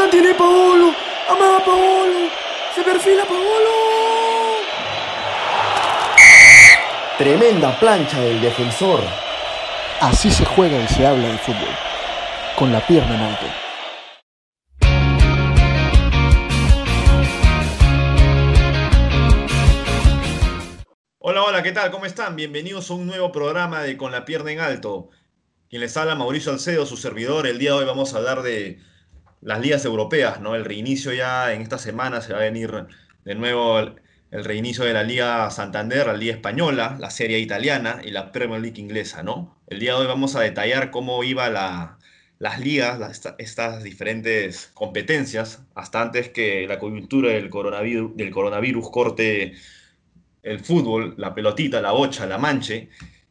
La tiene Paolo. Amada Paolo. Se perfila Paolo. Tremenda plancha del defensor. Así se juega y se habla de fútbol. Con la pierna en alto. Hola, hola, ¿qué tal? ¿Cómo están? Bienvenidos a un nuevo programa de Con la pierna en alto. Quien les habla, Mauricio Alcedo, su servidor. El día de hoy vamos a hablar de las ligas europeas, ¿no? El reinicio ya en esta semana se va a venir de nuevo el, reinicio de la Liga Santander, la Liga Española, la Serie Italiana y la Premier League inglesa, ¿no? El día de hoy vamos a detallar cómo iba la, las ligas, estas diferentes competencias, hasta antes que la coyuntura del coronavirus, del coronavirus corte el fútbol, la pelotita, la bocha, la manche,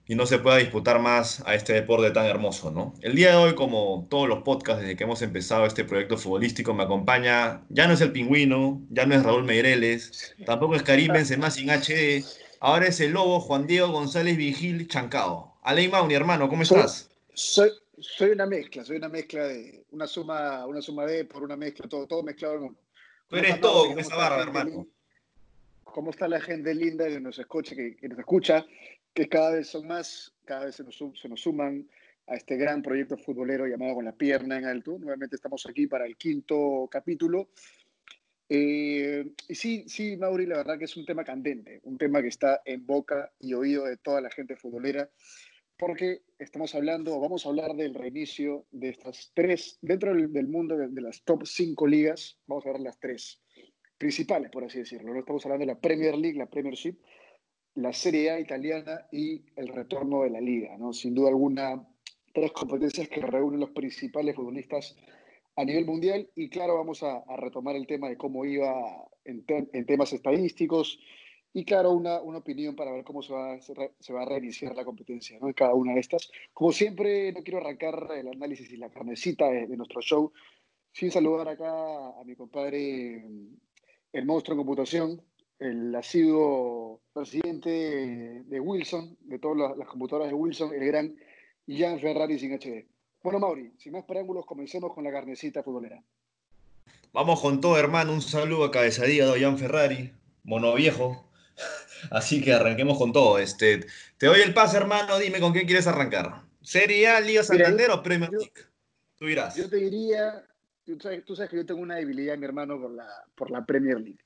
y no se pueda disputar más a este deporte tan hermoso, ¿no? El día de hoy, como todos los podcasts desde que hemos empezado este proyecto futbolístico, me acompaña, ya no es el pingüino, ya no es Raúl Meireles, tampoco es Karim Benzema sin HD, ahora es el lobo Juan Diego González Vigil Chancao. Aley Mauni, hermano, ¿cómo estás? Soy, soy una mezcla, soy una mezcla de una suma, una suma de por una mezcla, todo, todo mezclado en uno. Tú ¿Cómo eres todo con ¿Cómo esa está la barba, gente hermano. ¿Cómo está la gente linda que nos escucha, que, que nos escucha, que cada vez son más, cada vez se nos, se nos suman a este gran proyecto futbolero llamado Con la Pierna en Alto? Nuevamente estamos aquí para el quinto capítulo. Eh, y sí, sí, Mauri, la verdad que es un tema candente, un tema que está en boca y oído de toda la gente futbolera, porque estamos hablando, vamos a hablar del reinicio de estas tres, dentro del, del mundo de, de las top cinco ligas, vamos a ver las tres principales, por así decirlo. ¿no? Estamos hablando de la Premier League, la Premiership, la Serie A italiana y el retorno de la liga, ¿no? Sin duda alguna, tres competencias que reúnen los principales futbolistas a nivel mundial y claro, vamos a, a retomar el tema de cómo iba en, te- en temas estadísticos y claro, una, una opinión para ver cómo se va, se, va a reiniciar la competencia ¿no? en cada una de estas. Como siempre, no quiero arrancar el análisis y la carnecita de, de nuestro show sin saludar acá a mi compadre, el monstruo en computación, el asiduo presidente de, Wilson, de todas las, las computadoras de Wilson, el gran Jan Ferrari sin HD. Bueno, Mauri, sin más preámbulos, comencemos con la carnecita futbolera. Vamos con todo, hermano. Un saludo a Cabezadilla de Ollán Ferrari, mono viejo. Así que arranquemos con todo. Este, te doy el pase, hermano. Dime con quién quieres arrancar. ¿Serie A, Liga Mira, Santander o Premier yo- League? Tú dirás. Yo te diría, tú sabes, tú sabes que yo tengo una debilidad, mi hermano, por la, por la Premier League.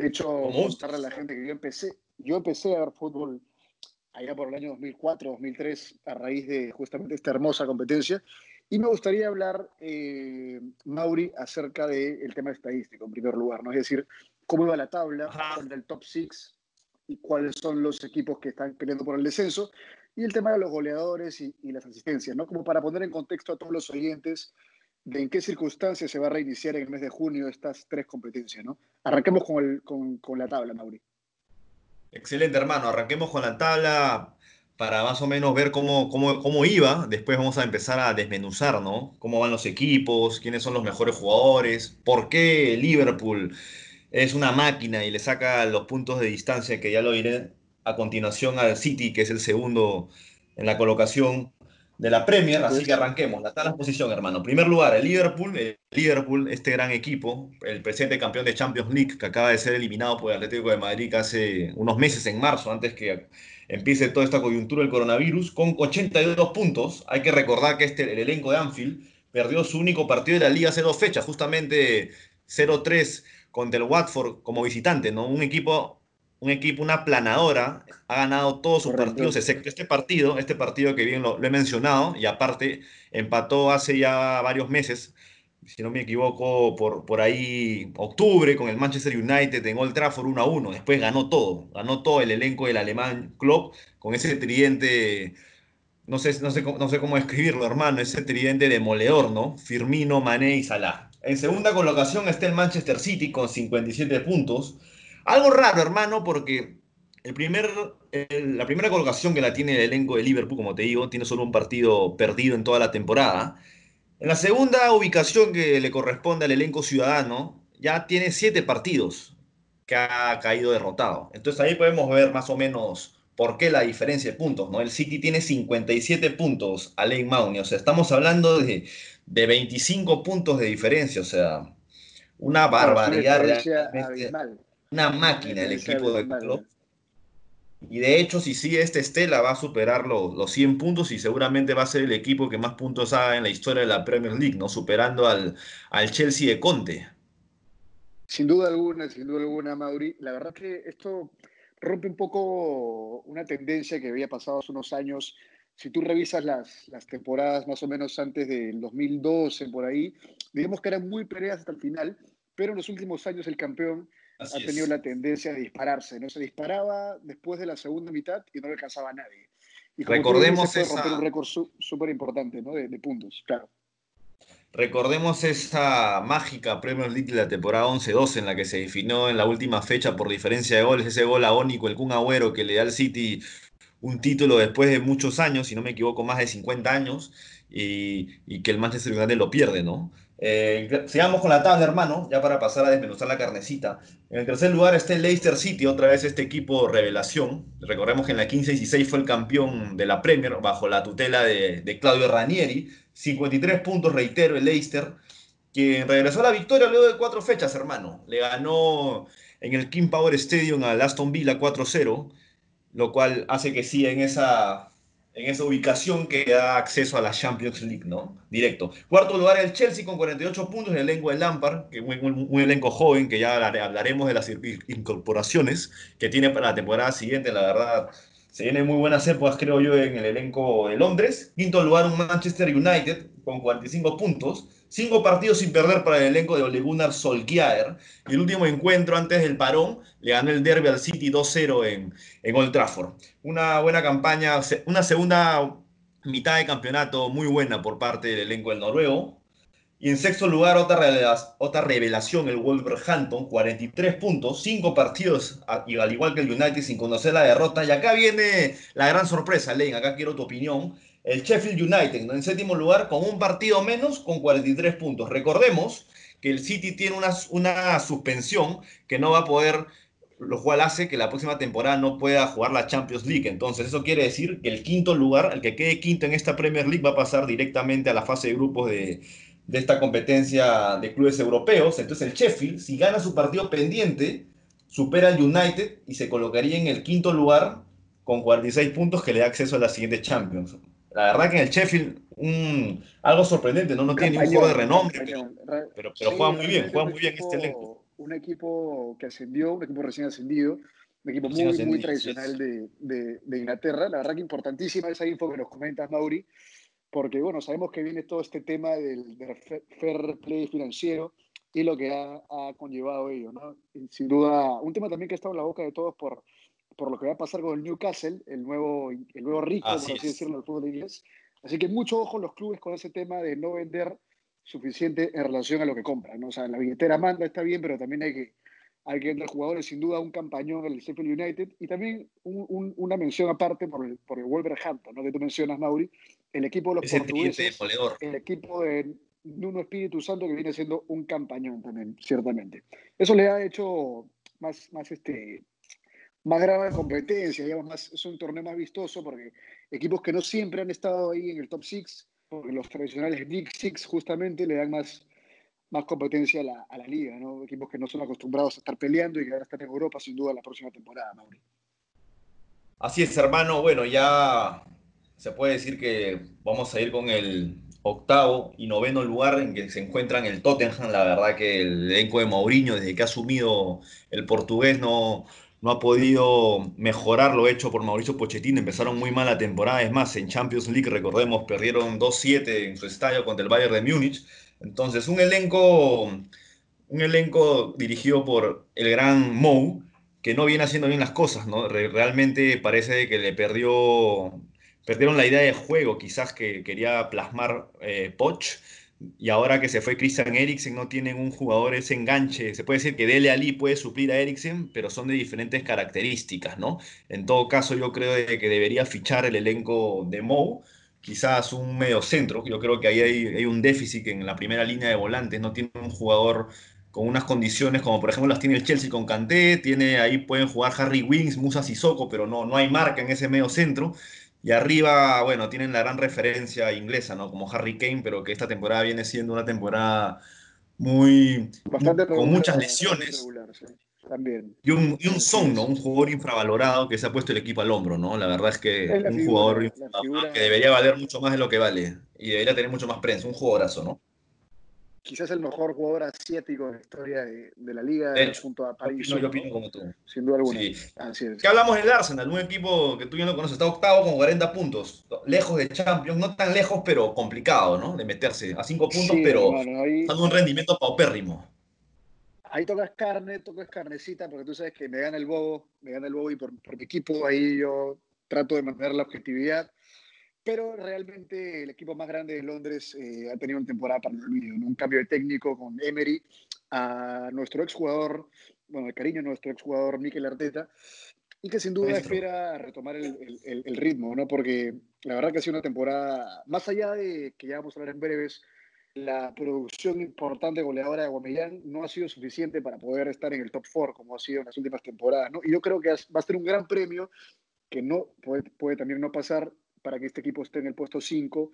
De hecho, ¿Cómo? contarle a la gente que yo empecé, yo empecé a ver fútbol allá por el año 2004, 2003, a raíz de justamente esta hermosa competencia. Y me gustaría hablar, eh, Mauri, acerca del tema estadístico, en primer lugar, ¿no? Es decir, cómo iba la tabla, Ajá. cuál era el top six y cuáles son los equipos que están peleando por el descenso, y el tema de los goleadores y, y las asistencias, ¿no? Como para poner en contexto a todos los oyentes de en qué circunstancias se va a reiniciar en el mes de junio estas tres competencias, ¿no? Arranquemos con, el, con, con la tabla, Mauri. Excelente, hermano. Arranquemos con la tabla para más o menos ver cómo, cómo, cómo iba. Después vamos a empezar a desmenuzar, ¿no? Cómo van los equipos, quiénes son los mejores jugadores, por qué Liverpool es una máquina y le saca los puntos de distancia, que ya lo diré a continuación al City, que es el segundo en la colocación de la Premier. Así que arranquemos. La tabla de posición, hermano. Primer lugar, el Liverpool. El Liverpool, este gran equipo, el presente campeón de Champions League, que acaba de ser eliminado por el Atlético de Madrid hace unos meses en marzo, antes que empiece toda esta coyuntura del coronavirus, con 82 puntos. Hay que recordar que este, el elenco de Anfield perdió su único partido de la liga hace dos fechas, justamente 0-3 contra el Watford como visitante, ¿no? Un equipo, un equipo, una planadora, ha ganado todos sus Correcto. partidos, excepto este partido, este partido que bien lo, lo he mencionado, y aparte empató hace ya varios meses, si no me equivoco, por, por ahí octubre con el Manchester United en Old Trafford 1 a 1. Después ganó todo, ganó todo el elenco del alemán Klopp con ese tridente, no sé, no sé, cómo- no sé cómo escribirlo, hermano, ese tridente demoledor, ¿no? Firmino, Mané y Salah. En segunda colocación está el Manchester City con 57 puntos. Algo raro, hermano, porque el primer, el- la primera colocación que la tiene el elenco de Liverpool, como te digo, tiene solo un partido perdido en toda la temporada. En la segunda ubicación que le corresponde al elenco ciudadano, ya tiene siete partidos que ha caído derrotado. Entonces ahí podemos ver más o menos por qué la diferencia de puntos, ¿no? El City tiene 57 puntos a Lane Mauney, o sea, estamos hablando de, de 25 puntos de diferencia, o sea, una barbaridad, Una. Una máquina el equipo de Klopp. Y de hecho, si sigue este Estela, va a superar lo- los 100 puntos y seguramente va a ser el equipo que más puntos haga en la historia de la Premier League, ¿no? Superando al, al Chelsea de Conte. Sin duda alguna, sin duda alguna, Mauri. La verdad que esto rompe un poco una tendencia que había pasado hace unos años. Si tú revisas las, las temporadas más o menos antes del 2012, por ahí, digamos que eran muy peleas hasta el final, pero en los últimos años el campeón Así ha tenido es. la tendencia de dispararse, ¿no? Se disparaba después de la segunda mitad y no le alcanzaba a nadie. Y como Recordemos dices, esa- un récord súper importante, ¿no? De, de puntos, claro. Recordemos esa mágica Premier League de la temporada 11-12 en la que se definió en la última fecha por diferencia de goles, ese gol agónico, el Kun Agüero que le da al City un título después de muchos años, si no me equivoco, más de 50 años, y, y que el Manchester United lo pierde, ¿no? Eh, sigamos con la tabla, hermano, ya para pasar a desmenuzar la carnecita. En el tercer lugar está el Leicester City, otra vez este equipo revelación. Recordemos que en la 15-16 fue el campeón de la Premier bajo la tutela de, Claudio Ranieri. 53 puntos, reitero, el Leicester, que regresó a la victoria luego de cuatro fechas, hermano. Le ganó en el King Power Stadium al Aston Villa 4-0, lo cual hace que siga en esa, en esa ubicación que da acceso a la Champions League, ¿no? Directo. Cuarto lugar el Chelsea con 48 puntos, el elenco de Lampard, que es un, un- elenco joven, que ya hablar- hablaremos de las in- incorporaciones que tiene para la temporada siguiente, la verdad. Se vienen muy buenas épocas, creo yo, en el elenco de Londres. Quinto lugar, un Manchester United con 45 puntos. Cinco partidos sin perder para el elenco de Ole Gunnar Solskjaer. Y el último encuentro antes del parón le ganó el derby al City 2-0 en, en Old Trafford. Una buena campaña, una segunda mitad de campeonato muy buena por parte del elenco del noruego. Y en sexto lugar, otra, revela- otra revelación, el Wolverhampton, 43 puntos, 5 partidos, al igual que el United, sin conocer la derrota. Y acá viene la gran sorpresa, Len, acá quiero tu opinión. El Sheffield United, ¿no? en séptimo lugar, con un partido menos, con 43 puntos. Recordemos que el City tiene una, una suspensión que no va a poder, lo cual hace que la próxima temporada no pueda jugar la Champions League. Entonces, eso quiere decir que el quinto lugar, el que quede quinto en esta Premier League, va a pasar directamente a la fase de grupos de, de esta competencia de clubes europeos. Entonces, el Sheffield, si gana su partido pendiente, supera al United y se colocaría en el quinto lugar con 46 puntos que le da acceso a la siguiente Champions. La verdad que en el Sheffield, un, algo sorprendente, ¿no? No tiene ningún juego de renombre, pero, pero, pero Sí, juega muy bien, juega muy bien este elenco. Un equipo que ascendió, un equipo recién ascendido, un equipo muy, ascendido, muy tradicional de, de- de Inglaterra. La verdad que importantísima esa info que nos comentas, Mauri, porque bueno, sabemos que viene todo este tema del, fair play financiero y lo que ha, ha conllevado ello, ¿no? Y sin duda, un tema también que ha estado en la boca de todos por, por lo que va a pasar con el Newcastle, el nuevo, el nuevo rico, Así por así es. decirlo, del fútbol inglés. Así que mucho ojo los clubes con ese tema de no vender suficiente en relación a lo que compran, ¿no? O sea, la billetera manda, está bien, pero también hay que, hay que vender jugadores, sin duda, un campañón el Sheffield United y también un- un- una mención aparte por el, por el Wolverhampton, ¿no? Que tú mencionas, Mauri, el equipo de los tridente portugueses, demoledor. el equipo de Nuno Espíritu Santo que viene siendo un campañón también, ciertamente. Eso le ha hecho más, más este más grave competencia, digamos, más, es un torneo más vistoso porque equipos que no siempre han estado ahí en el top six, porque los tradicionales Big Six justamente le dan más, más competencia a la, a la liga, ¿no? Equipos que no son acostumbrados a estar peleando y que van a estar en Europa sin duda la próxima temporada, Mauri. Así es, hermano. Bueno, ya se puede decir que vamos a ir con el octavo y noveno lugar en que se encuentran el Tottenham. La verdad que el elenco de Mourinho, desde que ha asumido el portugués, no, no ha podido mejorar lo hecho por Mauricio Pochettino. Empezaron muy mal la temporada. Es más, en Champions League, recordemos, perdieron 2-7 en su estadio contra el Bayern de Múnich. Entonces, un elenco, un elenco dirigido por el gran Mou que no viene haciendo bien las cosas, ¿no? Re- realmente parece que le perdió, perdieron la idea de juego, quizás que quería plasmar eh, Poch, y ahora que se fue Christian Eriksen, no tienen un jugador ese enganche. Se puede decir que Dele Ali puede suplir a Eriksen, pero son de diferentes características, ¿no? En todo caso, yo creo que debería fichar el elenco de Mou, quizás un medio centro. Yo creo que ahí hay, un déficit en la primera línea de volantes no tiene un jugador con unas condiciones como por ejemplo las tiene el Chelsea con Kanté, tiene ahí pueden jugar Harry Wings, Musa Sissoko, pero no, no hay marca en ese medio centro. Y arriba, bueno, tienen la gran referencia inglesa, ¿no? Como Harry Kane, pero que esta temporada viene siendo una temporada muy, Bastante con regular, muchas lesiones. regular, sí. También. Y un, y un Son. ¿no? Un jugador infravalorado que se ha puesto el equipo al hombro, ¿no? La verdad es que Es un figura, jugador figura- que debería valer mucho más de lo que vale y debería tener mucho más prensa. Un jugadorazo, ¿no? Quizás el mejor jugador asiático de la historia de, de la liga, De hecho, junto a Yo París, opino, yo opino como tú. sin duda alguna. Sí. Así es. ¿Qué hablamos del Arsenal? Un equipo que tú ya no conoces, está octavo con 40 puntos, lejos de Champions, no tan lejos, pero complicado, ¿no? De meterse a 5 puntos, Sí, pero ahí, dando un rendimiento paupérrimo. ahí tocas carne, tocas carnecita, porque tú sabes que me gana el bobo, me gana el bobo y por, por mi equipo ahí yo trato de mantener la objetividad. Pero realmente el equipo más grande de Londres eh, ha tenido una temporada para el olvido, ¿no? Un cambio de técnico con Emery a nuestro exjugador, bueno, el cariño de nuestro exjugador Mikel Arteta, y que sin duda Maestro. espera retomar el, el- el- el ritmo, ¿no? Porque la verdad que ha sido una temporada, más allá de que ya vamos a hablar en breves, la producción importante goleadora de Guamellán no ha sido suficiente para poder estar en el top 4 como ha sido en las últimas temporadas, ¿no? Y yo creo que va a ser un gran premio que no puede, puede también no pasar para que este equipo esté en el puesto 5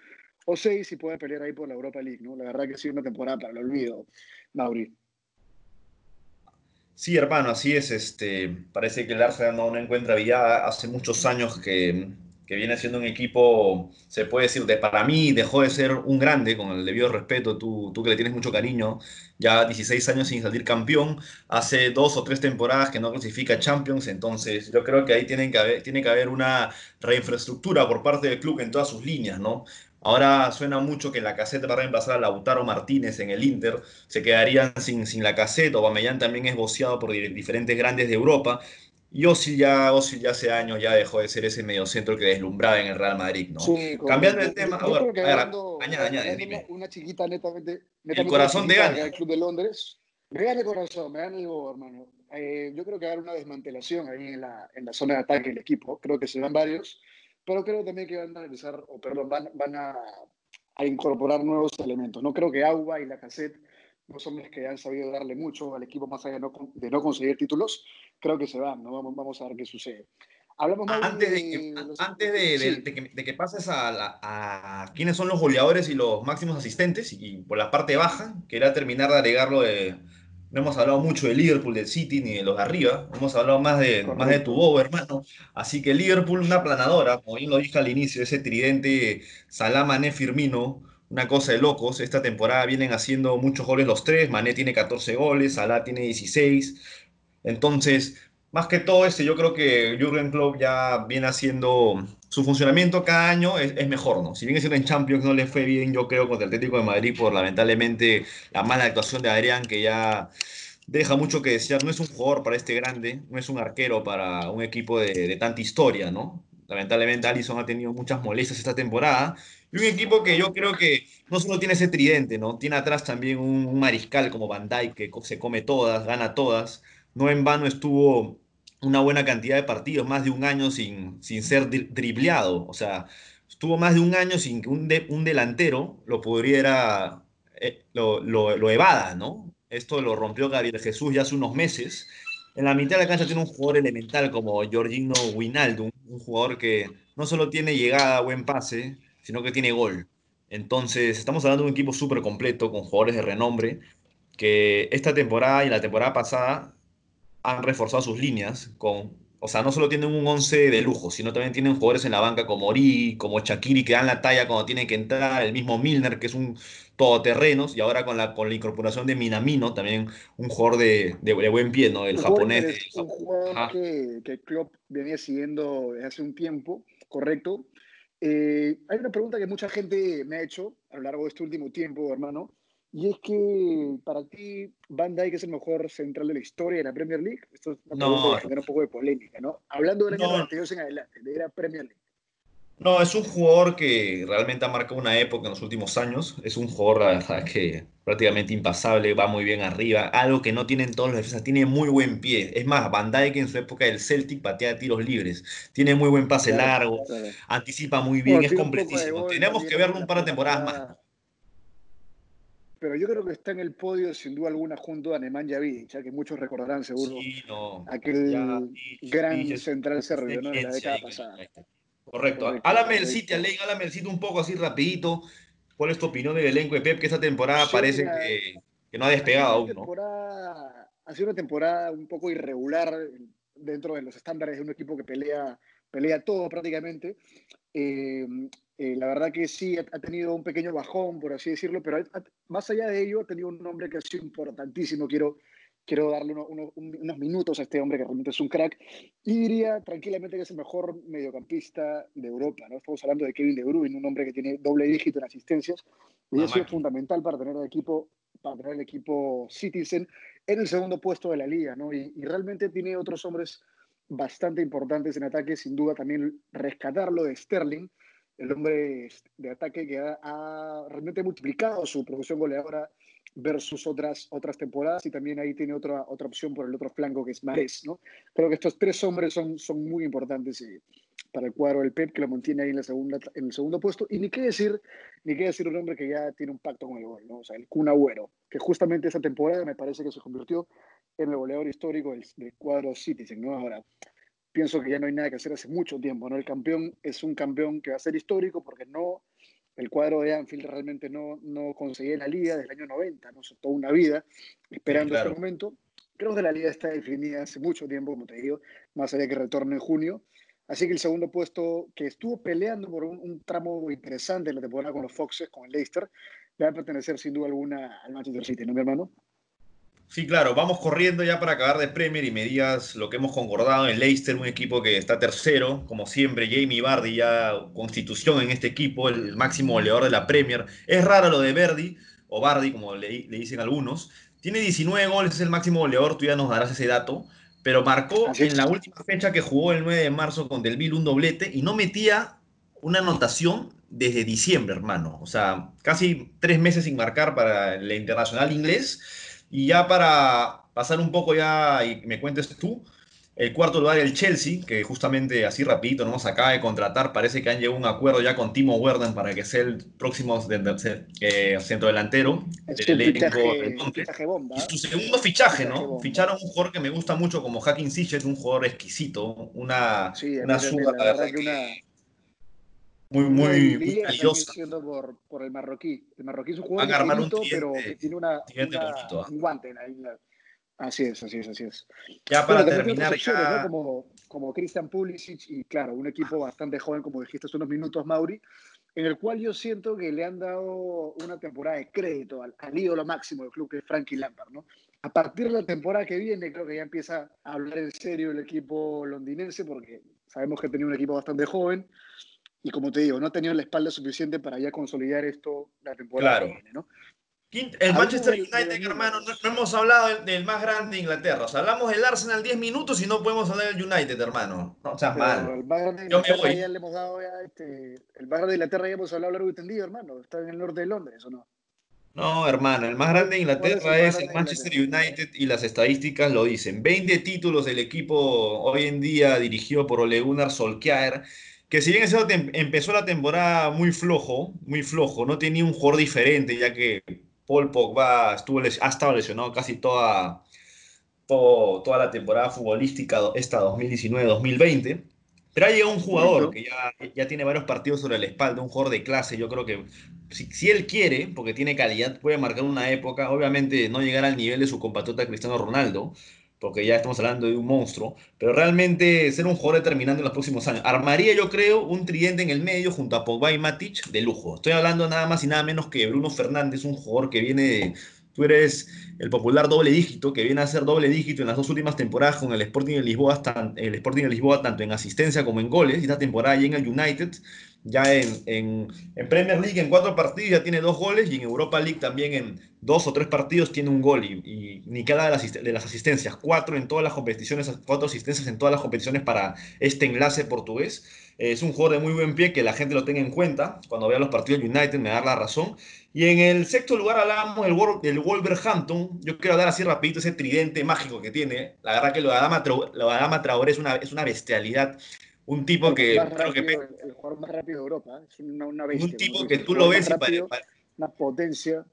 o 6 y pueda pelear ahí por la Europa League, ¿no? La verdad que ha sido una temporada para el olvido, Mauri. Sí, hermano, así es. Este, parece que el Arsenal no, no encuentra vida. Hace muchos años que, que viene siendo un equipo, se puede decir, de, para mí dejó de ser un grande, con el debido respeto, tú, tú que le tienes mucho cariño, ya 16 años sin salir campeón, hace dos o tres temporadas que no clasifica Champions, entonces yo creo que ahí tienen que haber, tiene que haber una reinfraestructura por parte del club en todas sus líneas, ¿no? Ahora suena mucho que la caseta va a reemplazar a Lautaro Martínez en el Inter, se quedarían sin, sin la caseta, Aubameyang también es voceado por di- diferentes grandes de Europa, y Ozil ya, Ozil ya hace años ya dejó de ser ese mediocentro que deslumbraba en el Real Madrid, ¿no? Sí, Cambiando el tema, Yo a ver, creo que a ver, hablando- añade, añade, dime. Una, chiquita netamente, netamente corazón te chiquita gana. del Club de Londres. Me gana el corazón, me gana el hermano. Eh, yo creo que va a haber una desmantelación ahí en la, en la zona de ataque del equipo. Creo que se van varios, pero creo también que van a realizar, o perdón, van, van a, a incorporar nuevos elementos. No creo que Agua y la cassette son los que han sabido darle mucho al equipo más allá de no, de no conseguir títulos. Creo que se van, ¿no? Vamos, vamos a ver qué sucede. Hablamos más Antes de que, los- antes de, sí. de que, de que pases a, la- a quiénes son los goleadores y los máximos asistentes, y por la parte baja, quería terminar de agregarlo de. No hemos hablado mucho de Liverpool, del City, ni de los de arriba. Hemos hablado más de, más de tu bobo, hermano. Así que Liverpool, una planadora, como bien lo dije al inicio, ese tridente Salah, Mané, Firmino, una cosa de locos. Esta temporada vienen haciendo muchos goles los tres. Mané tiene 14 goles, Salah tiene 16. Entonces, más que todo este, yo creo que Jurgen Klopp ya viene haciendo su funcionamiento cada año es, mejor, ¿no? Si bien es en Champions no le fue bien, yo creo, contra el Atlético de Madrid por lamentablemente la mala actuación de Adrián, que ya deja mucho que desear. No es un jugador para este grande, no es un arquero para un equipo de tanta historia, ¿no? Lamentablemente Alisson ha tenido muchas molestias esta temporada. Y un equipo que yo creo que no solo tiene ese tridente, ¿no? Tiene atrás también un, un mariscal como Van Dijk que se come todas, gana todas. No en vano estuvo una buena cantidad de partidos, más de un año sin, sin ser dri- dribleado. O sea, estuvo más de un año sin que un, de- un delantero lo pudiera, eh, lo, lo, lo evada, ¿no? Esto lo rompió Gabriel Jesús ya hace unos meses. En la mitad de la cancha tiene un jugador elemental como Georgino Wijnaldum, un jugador que no solo tiene llegada, buen pase, sino que tiene gol. Entonces, estamos hablando de un equipo súper completo, con jugadores de renombre, que esta temporada y la temporada pasada han reforzado sus líneas con, o sea, no solo tienen un 11 de lujo, sino también tienen jugadores en la banca como Ori, como Shakiri, que dan la talla cuando tienen que entrar, el mismo Milner, que es un todoterrenos, y ahora con la, con la incorporación de Minamino, también un jugador de, de, de buen pie, ¿no? El Un japonés. interes- de- Un jugador que, que Klopp venía siguiendo desde hace un tiempo, correcto. Eh, hay una pregunta que mucha gente me ha hecho a lo largo de este último tiempo, hermano, y es que para ti Van Dijk es el mejor central de la historia de la Premier League. Esto es una No. pregunta que genera un poco de polémica, ¿no? Hablando del año No. 92 en adelante, de la Premier League. No, es un jugador que realmente ha marcado una época en los últimos años. Es un jugador, la verdad, que prácticamente impasable, va muy bien arriba. Algo que no tienen todos los defensas, tiene muy buen pie. Es más, Van Dijk en su época del Celtic patea tiros libres. Tiene muy buen pase Claro, largo, claro. anticipa muy bien, Bueno, es completísimo. Tenemos que verlo un par de temporadas temporada. más. Pero yo creo que está en el podio, sin duda alguna, junto a Nemanja Vidic, ya que muchos recordarán seguro Sí, no. aquel Ya, gran Vidic es- central serbio, ¿no? De la década pasada. Correcto. Correcto, Háblame del. City, Alain, háblame del City un poco así rapidito. ¿Cuál es tu opinión del elenco de Pep? Que esta temporada Sí, parece mira, que, que no ha despegado aún, ¿no? una ha sido una temporada un poco irregular dentro de los estándares de un equipo que pelea, pelea todo prácticamente. Eh, eh, la verdad que sí, ha, ha, tenido un pequeño bajón, por así decirlo, pero ha, más allá de ello ha tenido un nombre que ha sido importantísimo. Quiero, quiero darle uno, uno, unos minutos a este hombre que realmente es un crack. Y diría tranquilamente que es el mejor mediocampista de Europa. ¿no? Estamos hablando de Kevin De Bruyne, un hombre que tiene doble dígito en asistencias. Y ha sido fundamental para tener el equipo para tener el equipo Citizen en el segundo puesto de la liga, ¿no? Y, y, realmente tiene otros hombres bastante importantes en ataque, sin duda también rescatarlo de Sterling, el hombre de ataque que ha, ha realmente multiplicado su producción goleadora versus otras, otras temporadas y también ahí tiene otra, otra opción por el otro flanco que es Mares, ¿no? Creo que estos tres hombres son, son muy importantes y, para el cuadro del Pep que lo mantiene ahí en, la segunda, en el segundo puesto y ni qué decir ni qué decir un hombre que ya tiene un pacto con el gol, ¿no? O sea, el Kun Agüero, que justamente esa temporada me parece que se convirtió en el goleador histórico del, del cuadro Citizen, ¿no? Ahora, pienso que ya no hay nada que hacer hace mucho tiempo, ¿no? El campeón es un campeón que va a ser histórico porque no el cuadro de Anfield realmente no, no conseguía la liga desde el año 90, ¿no? Toda una vida esperando claro. este momento. Creo que la liga está definida hace mucho tiempo, como te digo, más allá de que retorne en junio. Así que el segundo puesto, que estuvo peleando por un, un, tramo interesante en la temporada con los Foxes, con el Leicester, va a pertenecer sin duda alguna al Manchester City, ¿no, mi hermano? Sí, claro, vamos corriendo ya para acabar de Premier y me digas lo que hemos concordado en Leicester, un equipo que está tercero, como siempre, Jamie Vardy ya constitución en este equipo, el máximo goleador de la Premier. Es raro lo de Verdi, o Vardy, como le, le dicen algunos. Tiene 19 goles, es el máximo goleador, tú ya nos darás ese dato pero marcó en la última fecha que jugó el 9 de marzo con Del Bill un doblete y no metía una anotación desde diciembre, hermano. O sea, casi tres meses sin marcar para el internacional inglés. Y ya para pasar un poco ya y me cuentes tú, el cuarto lugar el Chelsea, que justamente así rapidito nos acaba de contratar, parece que han llegado a un acuerdo ya con Timo Werner para que sea el próximo eh, centrodelantero del elenco Y su segundo fichaje, ¿no? Bomba. Ficharon un jugador que me gusta mucho como Hacking Sichet, un jugador exquisito, una, sí, una suba, la verdad que una... Muy, muy, muy valiosa. Por, por, el marroquí. El marroquí es un jugador bonito, pero que tiene una, una bonito, un guante. Así es, así es, así es. Ya para bueno, terminar, ya... ¿no? como, como Christian Pulisic y claro, un equipo bastante joven, como dijiste hace unos minutos, Mauri, en el cual yo siento que le han dado una temporada de crédito al, al ídolo máximo del club, que es Frankie Lampard, ¿no? A partir de la temporada que viene, creo que ya empieza a hablar en serio el equipo londinense, porque sabemos que tenía un equipo bastante joven, y como te digo, no ha tenido la espalda suficiente para ya consolidar esto la temporada claro. que viene, ¿no? El Manchester United, hermano, no, no, hemos hablado del, más grande de Inglaterra. O sea, hablamos del Arsenal 10 minutos y no podemos hablar del United, hermano. No seas malo. El más grande de Inglaterra ya le hemos dado ya, este, el más grande de Inglaterra ya hemos hablado largo y tendido, hermano. Está en el norte de Londres, ¿o no? No, hermano, el más grande de Inglaterra es, el, es el Manchester United y las estadísticas lo dicen. 20 títulos del equipo hoy en día dirigido por Ole Gunnar Solskjaer que si bien eso empezó la temporada muy flojo, muy flojo, no tenía un jugador diferente, ya que Paul Pogba estuvo, ha estado lesionado casi toda, todo, toda la temporada futbolística esta 2019-2020. Pero ha llegado un jugador que ya, ya, tiene varios partidos sobre la espalda, un jugador de clase. Yo creo que si, si, él quiere, porque tiene calidad, puede marcar una época. Obviamente no llegar al nivel de su compatriota Cristiano Ronaldo, porque ya estamos hablando de un monstruo, pero realmente ser un jugador determinante en los próximos años. Armaría, yo creo, un tridente en el medio junto a Pogba y Matic de lujo. Estoy hablando nada más y nada menos que Bruno Fernández, un jugador que viene Tú eres el popular doble dígito, que viene a ser doble dígito en las dos últimas temporadas con el Sporting de Lisboa, el Sporting de Lisboa tanto en asistencia como en goles, y esta temporada ya en el United, ya en, en, en, Premier League en cuatro partidos ya tiene dos goles, y en Europa League también en dos o tres partidos tiene un gol, y, ni cada de las, de las asistencias, cuatro en todas las competiciones, cuatro asistencias en todas las competiciones para este enlace portugués. Es un jugador de muy buen pie que la gente lo tenga en cuenta. Cuando vea los partidos de United me da la razón. Y en el sexto lugar hablamos del, del Wolverhampton. Yo quiero dar así rapidito ese tridente mágico que tiene. La verdad que lo de Adama Traoré es una, es una bestialidad. Un tipo que... Rápido, que el jugador más rápido de Europa. ¿eh? Es una, una bestia. Un tipo que tú lo ves rápido, y pare, Una potencia.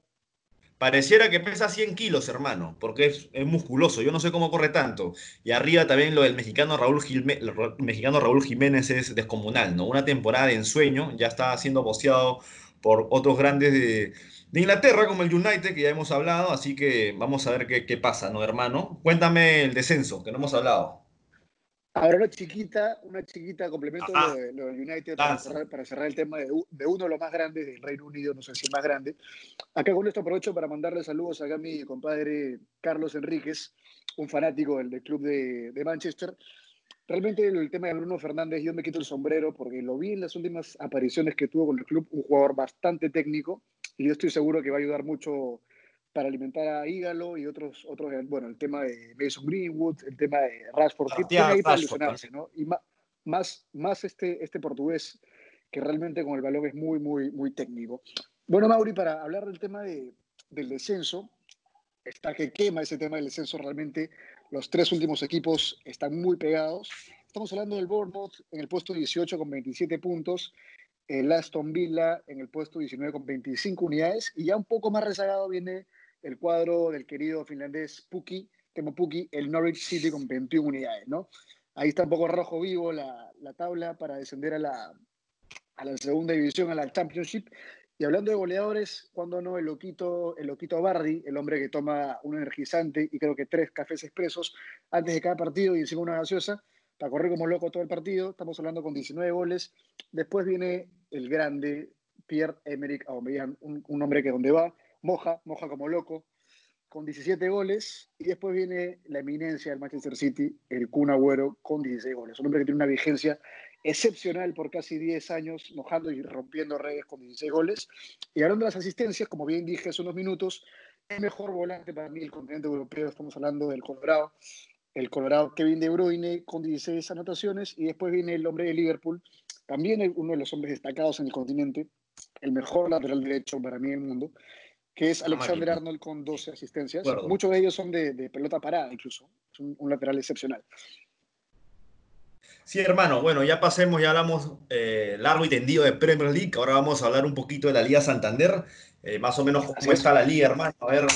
Pareciera que pesa 100 kilos, hermano, porque es, es, musculoso. Yo no sé cómo corre tanto. Y arriba también lo del mexicano Raúl, Gilme, mexicano Raúl Jiménez es descomunal, ¿no? Una temporada de ensueño, ya está siendo posteado por otros grandes de, de Inglaterra, como el United, que ya hemos hablado, así que vamos a ver qué, qué pasa, ¿no, hermano? Cuéntame el descenso, que no hemos hablado. Ahora una chiquita, una chiquita complemento Ajá. lo, de, lo del United para Lanza. cerrar, para cerrar el tema de, de uno de los más grandes del Reino Unido, no sé si más grande. Acá con esto aprovecho para mandarle saludos acá a mi compadre Carlos Enríquez, un fanático del, del club de, de Manchester. Realmente el, el tema de Bruno Fernández, yo me quito el sombrero porque lo vi en las últimas apariciones que tuvo con el club, un jugador bastante técnico y yo estoy seguro que va a ayudar mucho para alimentar a Ígalo y otros, otros, bueno, el tema de Mason Greenwood, el tema de Rashford, Martial, tiene ahí para ilusionarse, ¿no? Y más, más este, este portugués que realmente con el balón es muy, muy, muy técnico. Bueno, Mauri, para hablar del tema de, del descenso, está que quema ese tema del descenso realmente. Los tres últimos equipos están muy pegados. Estamos hablando del Bournemouth en el puesto 18 con 27 puntos, el Aston Villa en el puesto 19 con 25 unidades y ya un poco más rezagado viene el cuadro del querido finlandés Puki, Temo Puki, el Norwich City con 21 unidades, ¿no? Ahí está un poco rojo vivo la, la tabla para descender a la, a la segunda división, a la Championship. Y hablando de goleadores, cuando no, el loquito, el loquito Bardi, el hombre que toma un energizante y creo que tres cafés expresos antes de cada partido y encima una gaseosa, para correr como loco todo el partido. Estamos hablando con 19 goles. Después viene el grande Pierre-Emerick Aubameyang, un, un hombre que donde va, moja, moja como loco, con 17 goles. Y después viene la eminencia del Manchester City, el Kun Agüero, con 16 goles. Un hombre que tiene una vigencia excepcional por casi 10 años, mojando y rompiendo redes con 16 goles. Y hablando de las asistencias, como bien dije hace unos minutos, el mejor volante para mí del continente europeo, estamos hablando del Colorado, el Colorado Kevin De Bruyne con 16 anotaciones, y después viene el hombre de Liverpool, también el- uno de los hombres destacados en el continente, el mejor lateral derecho para mí del mundo, que es Alexander. Arnold con 12 asistencias. Muchos de ellos son de, de pelota parada, incluso. Es un, un lateral excepcional. Sí, hermano, bueno, ya pasemos, ya hablamos eh, largo y tendido de Premier League, ahora vamos a hablar un poquito de la Liga Santander, eh, más o menos Así cómo es. está la liga, hermano. A ver,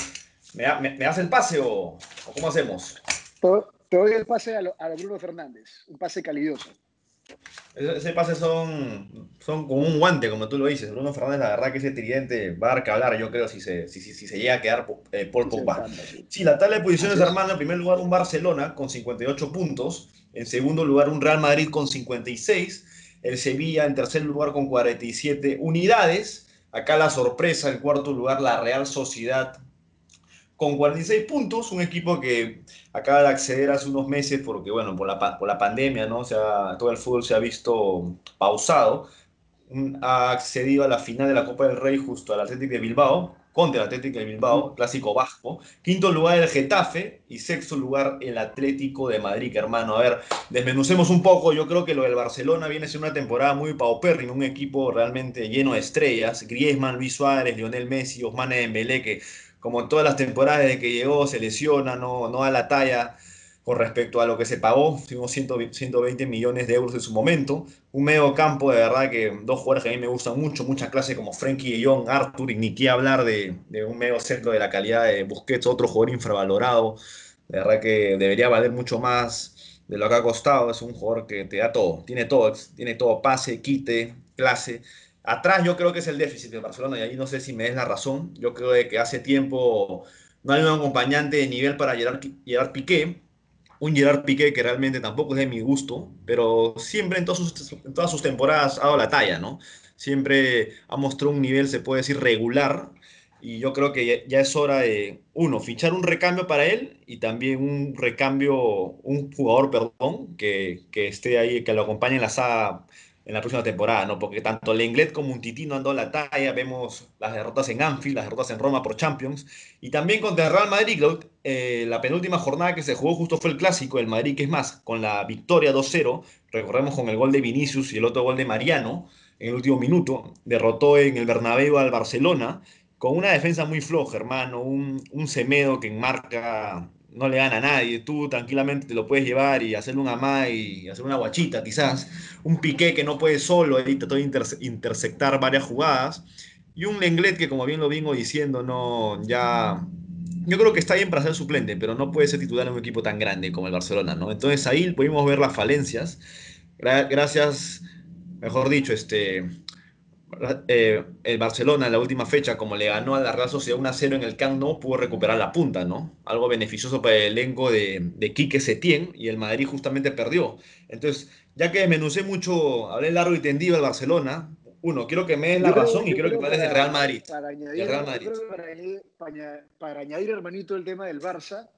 ¿me, me, me das el pase o, o cómo hacemos? Te, te doy el pase a, lo- a Bruno Fernández, un pase calidoso. Ese, pase son, son como un guante, como tú lo dices. Bruno Fernández, la verdad que ese tridente va a dar que hablar, yo creo, si se, si, si, si se llega a quedar eh, Paul Pogba. sí, la tabla de posiciones, hermano, en primer lugar un Barcelona con 58 puntos, en segundo lugar un Real Madrid con 56, el Sevilla en tercer lugar con 47 unidades, acá la sorpresa, en cuarto lugar la Real Sociedad con 46 puntos, un equipo que acaba de acceder hace unos meses porque, bueno, por la, por la pandemia, ¿no? O sea, todo el fútbol se ha visto pausado, ha accedido a la final de la Copa del Rey justo al Atlético de Bilbao, contra el Atlético de Bilbao, clásico vasco. Quinto lugar el Getafe y sexto lugar el Atlético de Madrid, que, hermano. A ver, desmenucemos un poco. Yo creo que lo del Barcelona viene siendo una temporada muy paupérrima, un equipo realmente lleno de estrellas. Griezmann, Luis Suárez, Lionel Messi, Ousmane Dembélé, que como en todas las temporadas desde que llegó se lesiona, no, no da la talla con respecto a lo que se pagó, tuvimos 120 120 millones de euros en su momento, un medio campo de verdad que dos jugadores que a mí me gustan mucho, mucha clase como Frenkie de Jong, Arthur, y ni qué hablar de, de un medio centro de la calidad de Busquets, otro jugador infravalorado, de verdad que debería valer mucho más de lo que ha costado, es un jugador que te da todo, tiene todo, tiene todo, pase, quite, clase. Atrás yo creo que es el déficit de Barcelona y ahí no sé si me des la razón, yo creo que hace tiempo no hay un acompañante de nivel para Gerard, Gerard Piqué, un Gerard Piqué que realmente tampoco es de mi gusto, pero siempre en, todas sus, en todas sus temporadas ha dado la talla, ¿no? Siempre ha mostrado un nivel, se puede decir, regular, y yo creo que ya, ya es hora de, uno, fichar un recambio para él y también un recambio, un jugador, perdón, que, que esté ahí, que lo acompañe en la saga en la próxima temporada, ¿no? Porque tanto Lenglet como un no han dado la talla, vemos las derrotas en Anfield, las derrotas en Roma por Champions, y también contra el Real Madrid, eh, la penúltima jornada que se jugó justo fue el clásico, el Madrid, que es más, con la victoria 2-0, recordemos con el gol de Vinicius y el otro gol de Mariano, en el último minuto, derrotó en el Bernabéu al Barcelona, con una defensa muy floja, hermano, un, un Semedo que enmarca no le gana a nadie, tú tranquilamente te lo puedes llevar y hacerle un amá y hacer una guachita quizás, un Piqué que no puede solo, ahí trató de varias jugadas, y un Lenglet que como bien lo vengo diciendo, no, ya, yo creo que está bien para ser suplente, pero no puede ser titular en un equipo tan grande como el Barcelona, ¿no? Entonces ahí pudimos ver las falencias, Gra gracias, mejor dicho, este, eh, el Barcelona en la última fecha, como le ganó a la Real Sociedad 1-0 en el Camp Nou, pudo recuperar la punta, ¿no? Algo beneficioso para el elenco de, de Quique Setién y el Madrid justamente perdió. Entonces, ya que menucé mucho, hablé largo y tendido del Barcelona, uno, quiero que me des la razón y quiero que hables del Real Madrid. Para añadir, Real Madrid. Para, para, añadir, hermanito, el tema del Barça,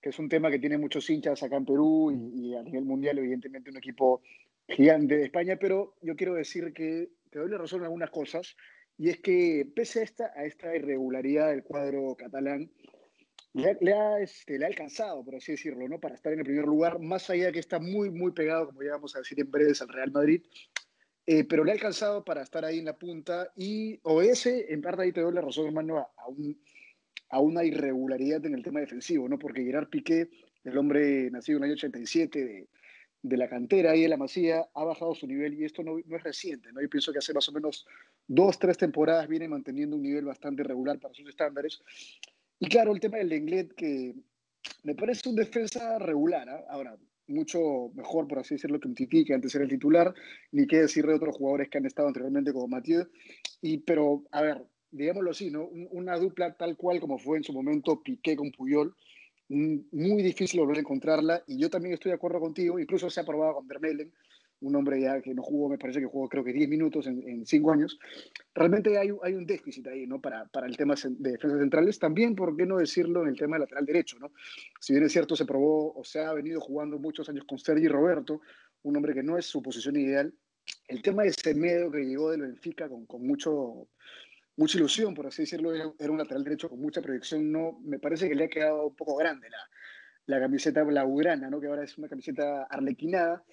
que es un tema que tiene muchos hinchas acá en Perú y, y a nivel mundial, evidentemente, un equipo gigante de España, pero yo quiero decir que te doy la razón en algunas cosas, y es que pese a esta, a irregularidad del cuadro catalán, este, le ha, alcanzado, por así decirlo, ¿no? para estar en el primer lugar, más allá de que está muy, muy pegado, como ya vamos a decir en breves, al Real Madrid, eh, pero le ha alcanzado para estar ahí en la punta y obedece, en parte ahí te doy la razón, hermano, a, a una irregularidad en el tema defensivo, ¿no? porque Gerard Piqué, el hombre nacido en el año 87 de, de la cantera ahí en la Masía ha bajado su nivel y esto no, no, es reciente, ¿no? Yo pienso que hace más o menos dos, tres temporadas viene manteniendo un nivel bastante regular para sus estándares. Y claro, el tema del Lenglet que me parece un defensa regular, ¿eh? ahora mucho mejor, por así decirlo, que un Titi, que antes era el titular, ni qué decir de otros jugadores que han estado anteriormente como Mathieu, y, pero, a ver, digámoslo así, ¿no? Una dupla tal cual como fue en su momento Piqué con Puyol, muy difícil volver a encontrarla y yo también estoy de acuerdo contigo, incluso se ha probado con Vermeulen, un hombre ya que no jugó, me parece que jugó creo que 10 minutos en, en 5 años. Realmente hay, hay, un déficit ahí, ¿no? Para, para el tema de defensas centrales, también, ¿por qué no decirlo en el tema de lateral derecho, ¿no? Si bien es cierto, se probó o se ha venido jugando muchos años con Sergi Roberto, un hombre que no es su posición ideal. El tema de Semedo que llegó del Benfica con, con mucho, mucha ilusión, por así decirlo, era un lateral derecho con mucha proyección, no, me parece que le ha quedado un poco grande la, la camiseta blaugrana, ¿no? que ahora es una camiseta arlequinada,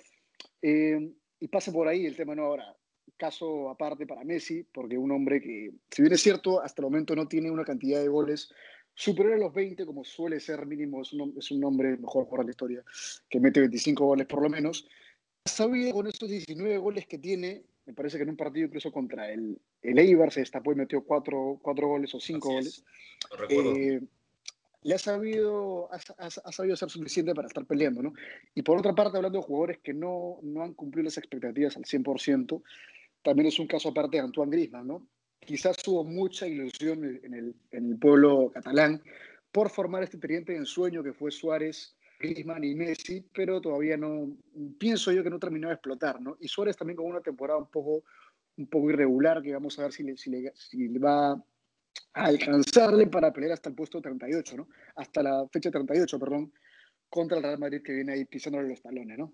eh, y pasa por ahí el tema, ¿no? Ahora, caso aparte para Messi, porque un hombre que, si bien es cierto, hasta el momento no tiene una cantidad de goles superior a los 20, como suele ser mínimo, es un, es un hombre mejor jugador de la historia, que mete 25 goles por lo menos, ha sabido con estos 19 goles que tiene me parece que en un partido incluso contra el, el Eibar se destapó y metió cuatro, cuatro goles o cinco goles. Eh, le ha sabido, ha, ha, ha, sabido ser suficiente para estar peleando, ¿no? Y por otra parte, hablando de jugadores que no, no han cumplido las expectativas al 100%, también es un caso aparte de Antoine Griezmann, ¿no? Quizás hubo mucha ilusión en el, en el pueblo catalán por formar este teniente de ensueño que fue Suárez, Griezmann y Messi, pero todavía no, pienso yo que no terminó de explotar, ¿no? Y Suárez también con una temporada un poco, un poco irregular, que vamos a ver si le, si le, si le va a alcanzarle para pelear hasta el puesto 38, ¿no? Hasta la fecha 38, perdón, contra el Real Madrid que viene ahí pisándole los talones, ¿no?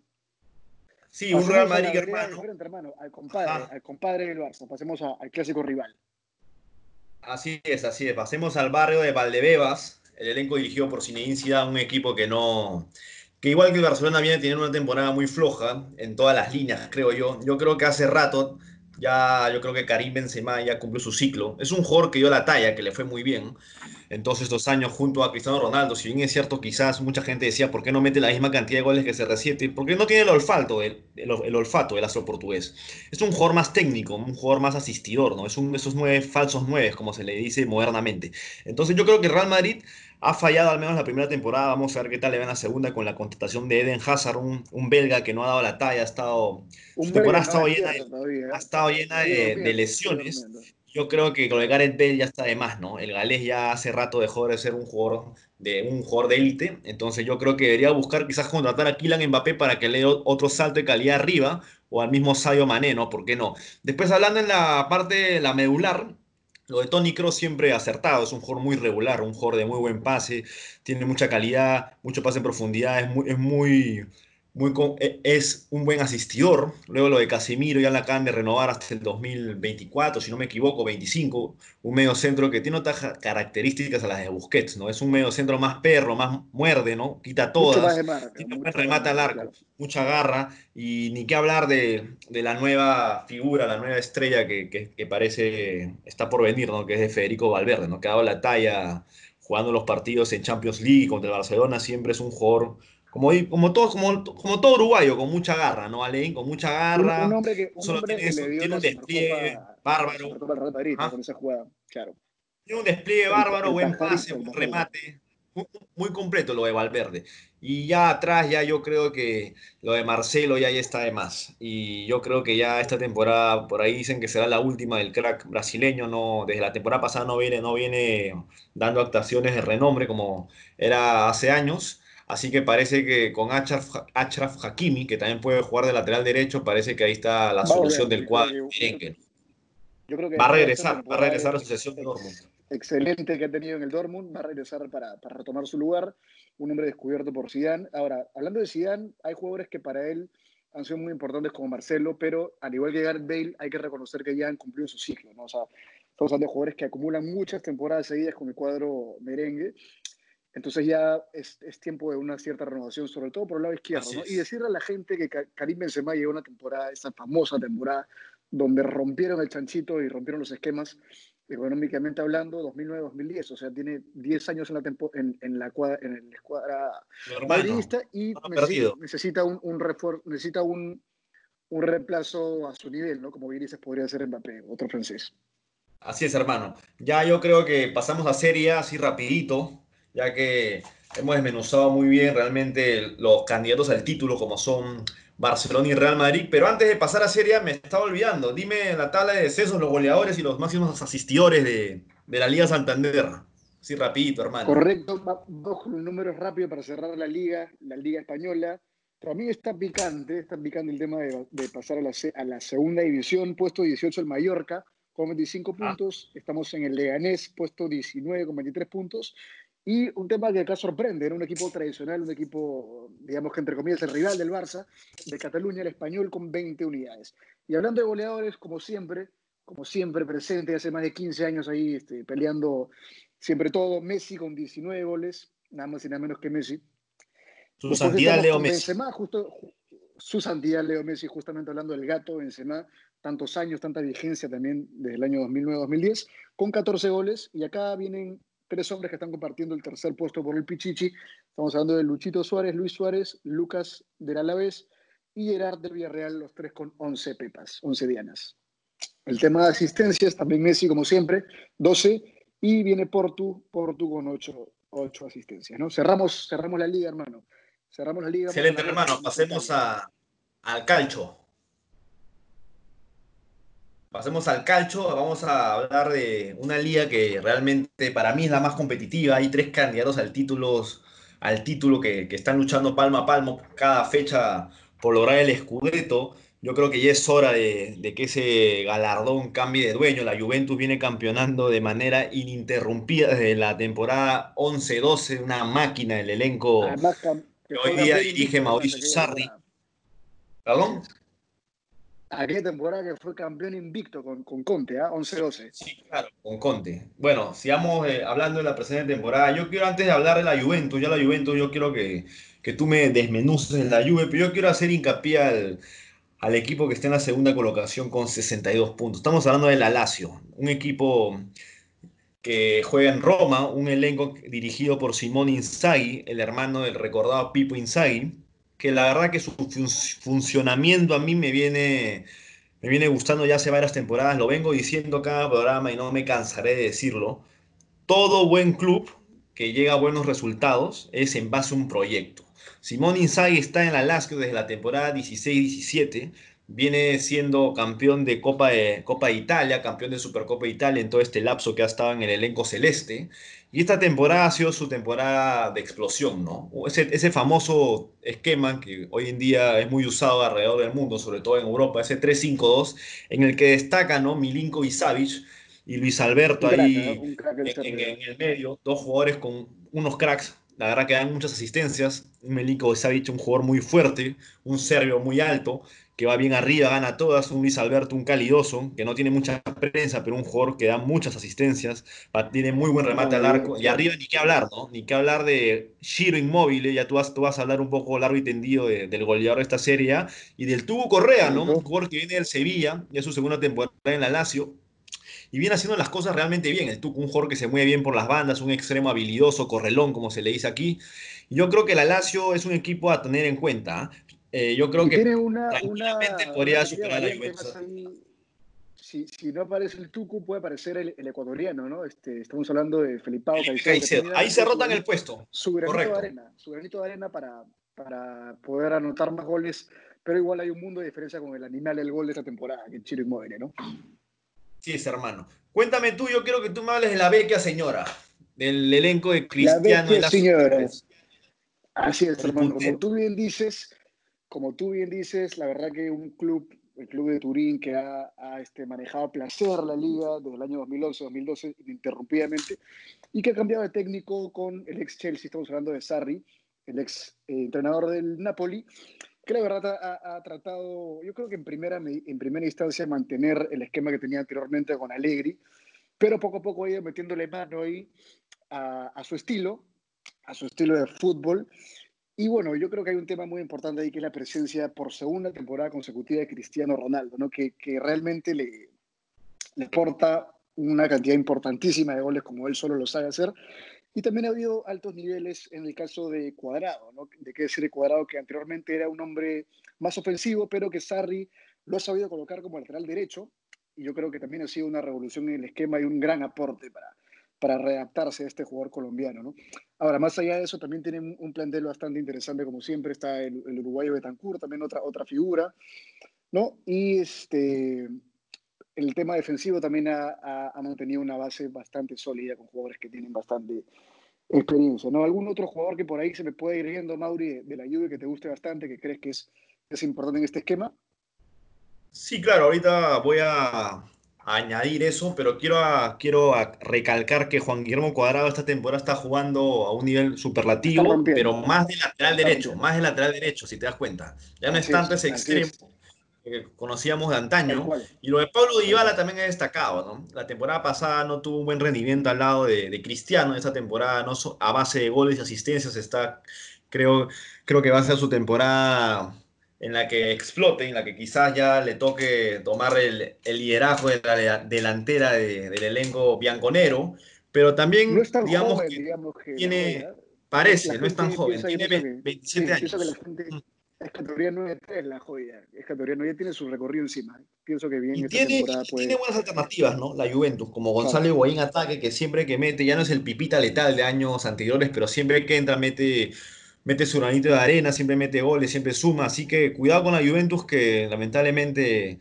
Sí, un Real Madrid, hermano. hermano. Al compadre, al compadre del Barça, pasemos a, al clásico rival. Así es, así es. Pasemos al barrio de Valdebebas, el elenco dirigido por Zinedine Zidane, un equipo que no que igual que el Barcelona viene teniendo una temporada muy floja en todas las líneas, creo yo. Yo creo que hace rato ya yo creo que Karim Benzema ya cumplió su ciclo. Es un jugador que dio la talla, que le fue muy bien en todos estos años junto a Cristiano Ronaldo. Si bien es cierto, quizás mucha gente decía, ¿por qué no mete la misma cantidad de goles que se resiente? Porque no tiene el olfato, el, el, el olfato del astro portugués. Es un jugador más técnico, un jugador más asistidor, ¿no? Es un esos nueve falsos nueve, como se le dice modernamente. Entonces yo creo que Real Madrid ha fallado al menos la primera temporada. Vamos a ver qué tal le va en la segunda con la contratación de Eden Hazard, un, un belga que no ha dado la talla, ha estado, su temporada ha estado llena, de, todavía, ¿eh? ha estado llena de, de lesiones. Yo creo que con el Gareth Bale ya está de más, ¿no? El galés ya hace rato dejó de ser un jugador de un jugador de élite, entonces yo creo que debería buscar quizás contratar a Kylian Mbappé para que le dé otro salto de calidad arriba o al mismo Sadio Mané, ¿no? ¿Por qué no? Después hablando en la parte la medular, lo de Tony Kroos siempre acertado, es un jugador muy regular, un jugador de muy buen pase, tiene mucha calidad, mucho pase en profundidad, es muy, muy es un buen asistidor. Luego lo de Casemiro ya la acaban de renovar hasta el 2024, si no me equivoco, 25, un medio centro que tiene otras características a las de Busquets, ¿no? Es un medio centro más perro, más muerde, ¿no? Quita todas, marca, remata al arco, mucha garra y ni qué hablar de, de, la nueva figura, la nueva estrella que, que, que, parece está por venir, ¿no? Que es de Federico Valverde, ¿no? Que ha dado la talla jugando los partidos en Champions League contra el Barcelona, siempre es un jugador como, como, todo, como, como todo uruguayo, con mucha garra, ¿no, Alain? Con mucha garra. Un, hombre que, un solo hombre tiene, que le dio tiene un despliegue bárbaro. Madrid, ¿Ah? con esa jugada, claro. Tiene un despliegue bárbaro, buen pase, buen remate. muy, completo lo de Valverde. Y ya atrás, ya yo creo que lo de Marcelo ya, ya está de más. Y yo creo que ya esta temporada, por ahí dicen que será la última del crack brasileño. No, desde la temporada pasada no viene, no viene dando actuaciones de renombre como era hace años. Así que parece que con Achraf, Hakimi, que también puede jugar de lateral derecho, parece que ahí está la solución del cuadro va a regresar, va a regresar a la Asociación de Dortmund. Excelente que ha tenido en el Dortmund, va a regresar para, para retomar su lugar, un hombre descubierto por Zidane. Ahora, hablando de Zidane, hay jugadores que para él han sido muy importantes como Marcelo, pero al igual que Gareth Bale, hay que reconocer que ya han cumplido su ciclo, ¿no? O sea, estamos hablando de jugadores que acumulan muchas temporadas seguidas con el cuadro merengue, entonces ya es, es tiempo de una cierta renovación, sobre todo por el lado izquierdo, ¿no? Y decirle a la gente que Karim Benzema llegó una temporada, esa famosa temporada, donde rompieron el chanchito y rompieron los esquemas económicamente hablando, 2009-2010, o sea, tiene 10 años en la, en, en, la cuadra, en el escuadra madridista y necesita, necesita, un, un necesita un, un, reemplazo a su nivel, ¿no? Como bien dices, podría ser Mbappé, otro francés. Así es, hermano. Ya yo creo que pasamos a Serie así rapidito, ya que hemos desmenuzado muy bien realmente los candidatos al título como son Barcelona y Real Madrid. Pero antes de pasar a Serie me estaba olvidando. Dime la tabla de descensos, los goleadores y los máximos asistidores de, la Liga Santander. Sí, rapidito, hermano. Correcto, dos con números rápidos para cerrar la Liga, la Liga Española. Para mí está picante, está picante el tema de, pasar a la, a la, segunda división, puesto 18 el Mallorca con 25 ah. puntos, estamos en el Leganés, puesto 19 con 23 puntos, y un tema que acá sorprende, era un equipo tradicional, un equipo, digamos que entre comillas, el rival del Barça, de Cataluña, el español, con 20 unidades. Y hablando de goleadores, como siempre, como siempre presente, hace más de 15 años ahí este, peleando siempre todo, Messi con 19 goles, nada más y nada menos que Messi. Su santidad Leo Messi. justo, su santidad Leo Messi, justamente hablando del gato Benzema, tantos años, tanta vigencia también desde el año 2009-2010, con 14 goles, y acá vienen tres hombres que están compartiendo el tercer puesto por el Pichichi. Estamos hablando de Luchito Suárez, Luis Suárez, Lucas del Alavés y Gerard del Villarreal, los tres con 11 pepas, 11 dianas. El tema de asistencias, también Messi, como siempre, 12, y viene Portu, Portu con 8, 8 asistencias. ¿no? Cerramos, cerramos la liga, hermano. Cerramos la liga. Excelente, hermano. Pasemos a, al calcho. Pasemos al calcho, vamos a hablar de una liga que realmente para mí es la más competitiva. Hay tres candidatos al título, al título que, están luchando palmo a palmo cada fecha por lograr el Scudetto. Yo creo que ya es hora de, que ese galardón cambie de dueño. La Juventus viene campeonando de manera ininterrumpida desde la temporada 11-12, una máquina del elenco que hoy día dirige Mauricio Sarri. ¿Perdón? Aquella temporada que fue campeón invicto con, con Conte, ¿ah? 11-12. Sí, claro, con Conte. Bueno, sigamos eh, hablando de la presente temporada. Yo quiero, antes de hablar de la Juventus, ya la Juventus, yo quiero que, que tú me desmenuces en la Juve, pero yo quiero hacer hincapié al, al equipo que está en la segunda colocación con 62 puntos. Estamos hablando de la Lazio, un equipo que juega en Roma, un elenco dirigido por Simón Inzaghi, el hermano del recordado Pipo Inzaghi que la verdad que su funcionamiento a mí me viene, me viene gustando ya hace varias temporadas, lo vengo diciendo cada programa y no me cansaré de decirlo. Todo buen club que llega a buenos resultados es en base a un proyecto. Simón Inzaghi está en la Lazio desde la temporada 16-17, viene siendo campeón de Copa de Copa de Italia, campeón de Supercopa de Italia en todo este lapso que ha estado en el elenco celeste y esta temporada ha sido su temporada de explosión, ¿no? Ese, ese famoso esquema que hoy en día es muy usado alrededor del mundo, sobre todo en Europa, ese 3-5-2, en el que destacan, ¿no? Milinko y Savic y Luis Alberto ahí en, el medio, dos jugadores con unos cracks, la verdad que dan muchas asistencias, Milinko Savic, un jugador muy fuerte, un serbio muy alto, que va bien arriba, gana todas, un Luis Alberto, un calidoso, que no tiene mucha prensa, pero un jugador que da muchas asistencias, tiene muy buen remate al arco, y arriba ni qué hablar, ¿no? Ni qué hablar de Shiro Inmóvil, ya tú vas, tú vas a hablar un poco largo y tendido del goleador de esta serie, y del Tubo Correa, ¿no? Un jugador que viene del Sevilla, ya es su segunda temporada en la Lazio, y viene haciendo las cosas realmente bien. El Tuco, un jugador que se mueve bien por las bandas, un extremo habilidoso, correlón, como se le dice aquí. Yo creo que la Lazio es un equipo a tener en cuenta. ¿ah? Eh, yo creo que tiene una, tranquilamente podría superar a la Juventus. si, si, no aparece el Tucu, puede aparecer el, el ecuatoriano, ¿no? Este, estamos hablando de Felipao Caicedo. Ahí se rotan el puesto. Su granito de arena, su granito de arena para, para poder anotar más goles, pero igual hay un mundo de diferencia con el animal del gol de esta temporada, que es Chiro Inmóvil, ¿no? Sí, es hermano. Cuéntame tú, yo quiero que tú me hables de la Vecchia señora, del elenco de Cristiano. La señora. Así es, hermano. Como tú bien dices, como tú bien dices, la verdad que un club, el club de Turín, que ha, este, manejado a placer la liga desde el año 2011-2012 ininterrumpidamente, y que ha cambiado de técnico con el ex Chelsea, estamos hablando de Sarri, el ex eh, entrenador del Napoli, que la verdad ha, tratado, yo creo que en primera, en primera instancia, mantener el esquema que tenía anteriormente con Allegri, pero poco a poco ha ido metiéndole mano ahí a, su estilo, a su estilo de fútbol. Y bueno, yo creo que hay un tema muy importante ahí que es la presencia por segunda temporada consecutiva de Cristiano Ronaldo, ¿no? que, que realmente le, le porta una cantidad importantísima de goles como él solo lo sabe hacer y también ha habido altos niveles en el caso de Cuadrado, ¿no? De qué decir de Cuadrado, que anteriormente era un hombre más ofensivo, pero que Sarri lo ha sabido colocar como lateral derecho. Y yo creo que también ha sido una revolución en el esquema y un gran aporte para, para readaptarse a este jugador colombiano, ¿no? Ahora, más allá de eso, también tiene un plantel bastante interesante, como siempre, está el, el uruguayo Betancourt, también otra, otra figura, ¿no? Y este, el tema defensivo también ha, mantenido una base bastante sólida con jugadores que tienen bastante experiencia. ¿no? ¿Algún otro jugador que por ahí se me puede ir viendo, Mauri, de, la lluvia que te guste bastante, que crees que es, es importante en este esquema? Sí, claro, ahorita voy a, añadir eso, pero quiero, quiero recalcar que Juan Guillermo Cuadrado esta temporada está jugando a un nivel superlativo, pero más de lateral derecho, más de lateral derecho, si te das cuenta. Ya no es tanto ese extremo que conocíamos de antaño. Y lo de Pablo Dybala también es destacado, ¿no? La temporada pasada no tuvo un buen rendimiento al lado de, Cristiano, esta temporada no a base de goles y asistencias está, creo, creo que va a ser su temporada en la que explote, en la que quizás ya le toque tomar el, liderazgo de la delantera del elenco bianconero, pero también, digamos, que tiene, parece, no es tan joven, tiene 27 años. Es categoría 9-3 la joya. Es categoría 9 tiene su recorrido encima. Pienso que bien y tiene, tiene buenas alternativas, ¿no? La Juventus, como Gonzalo Higuaín ataque, que siempre que mete, ya no es el pipita letal de años anteriores, pero siempre que entra mete, mete su granito de arena, siempre mete goles, siempre suma. Así que cuidado con la Juventus, que lamentablemente,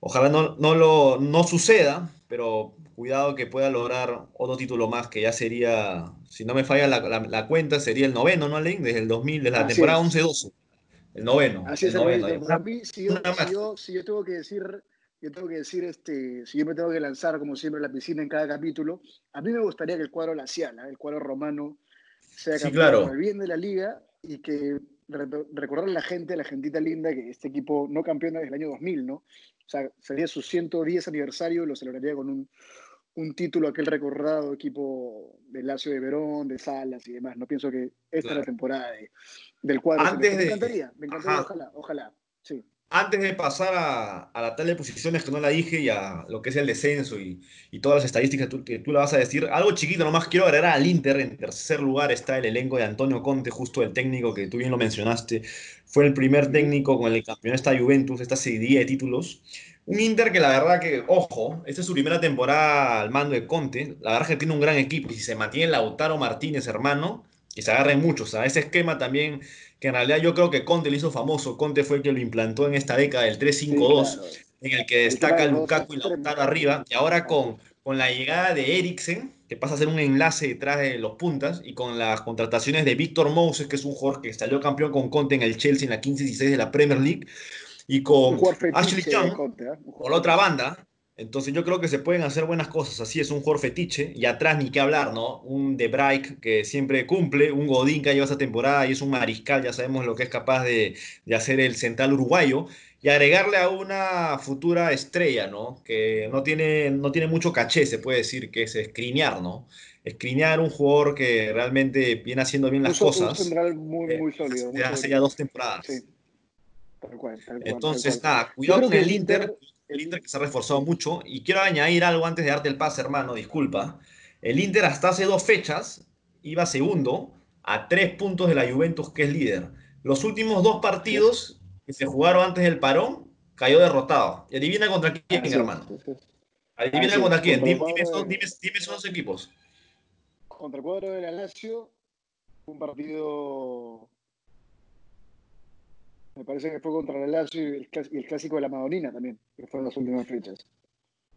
ojalá no, no, lo, no suceda, pero cuidado que pueda lograr otro título más, que ya sería, si no me falla la, cuenta, sería el noveno, ¿no, Alain? Desde el 2000, desde la temporada 11-12. El noveno. Así es, el noveno. Para mí, si yo, si, yo, tengo que decir, yo tengo que decir, este, si yo me tengo que lanzar, como siempre, la piscina en cada capítulo, a mí me gustaría que el cuadro lacial, el cuadro romano, sea campeón claro. por el bien de la liga y que recordar a la gente, a la gentita linda, que este equipo no campeona desde el año 2000, ¿no? O sea, sería su 110 aniversario y lo celebraría con un, un título aquel recordado equipo de Lazio de Verón, de Salas y demás. No pienso que esta es la temporada del cuadro. Antes me encantaría, me encantaría, ojalá, ojalá. Sí. Antes de pasar a, a, la tabla de posiciones que no la dije y a lo que es el descenso y, y todas las estadísticas que tú, que tú la vas a decir, algo chiquito nomás quiero agregar al Inter. En tercer lugar está el elenco de Antonio Conte, justo el técnico que tú bien lo mencionaste. Fue el primer técnico con el campeón esta Juventus, esta seguidilla de títulos. Un Inter que la verdad que, ojo, esta es su primera temporada al mando de Conte. La verdad que tiene un gran equipo. Y si se mantiene Lautaro Martínez, hermano, que se agarren muchos. A ese esquema también, que en realidad yo creo que Conte lo hizo famoso. Conte fue el que lo implantó en esta década del 3-5-2, en el que destaca Lukaku y Lautaro arriba. Y ahora con, con la llegada de Eriksen, que pasa a ser un enlace detrás de los puntas, y con las contrataciones de Víctor Moses, que es un jugador que salió campeón con Conte en el Chelsea en la 15-16 de la Premier League y con Ashley Young ¿eh? por la otra banda. Entonces yo creo que se pueden hacer buenas cosas. Así es un jugador fetiche y atrás ni qué hablar, ¿no? Un De Bright que siempre cumple, un Godín que lleva esa temporada y es un mariscal, ya sabemos lo que es capaz de, de hacer el central uruguayo y agregarle a una futura estrella, ¿no? Que no tiene, no tiene mucho caché, se puede decir, que es escrinear, ¿no? Escrinear un jugador que realmente viene haciendo bien las cosas. Un central muy, muy sólido. hace ya dos temporadas. Sí. Entonces, nada, cuidado con el Inter, el Inter que se ha reforzado mucho. Y quiero añadir algo antes de darte el pase, hermano, disculpa. El Inter hasta hace dos fechas iba segundo a tres puntos de la Juventus, que es líder. Los últimos dos partidos que se jugaron antes del parón, cayó derrotado. Y adivina contra quién, Así hermano. es. Adivina Así es, contra quién. contra Dime, dime de- dime, dime esos dos equipos. Contra el cuadro de la Lazio, un partido. Me parece que fue contra la Lazio y el, clas- y el clásico de la Madonina también, que fueron las últimas fechas.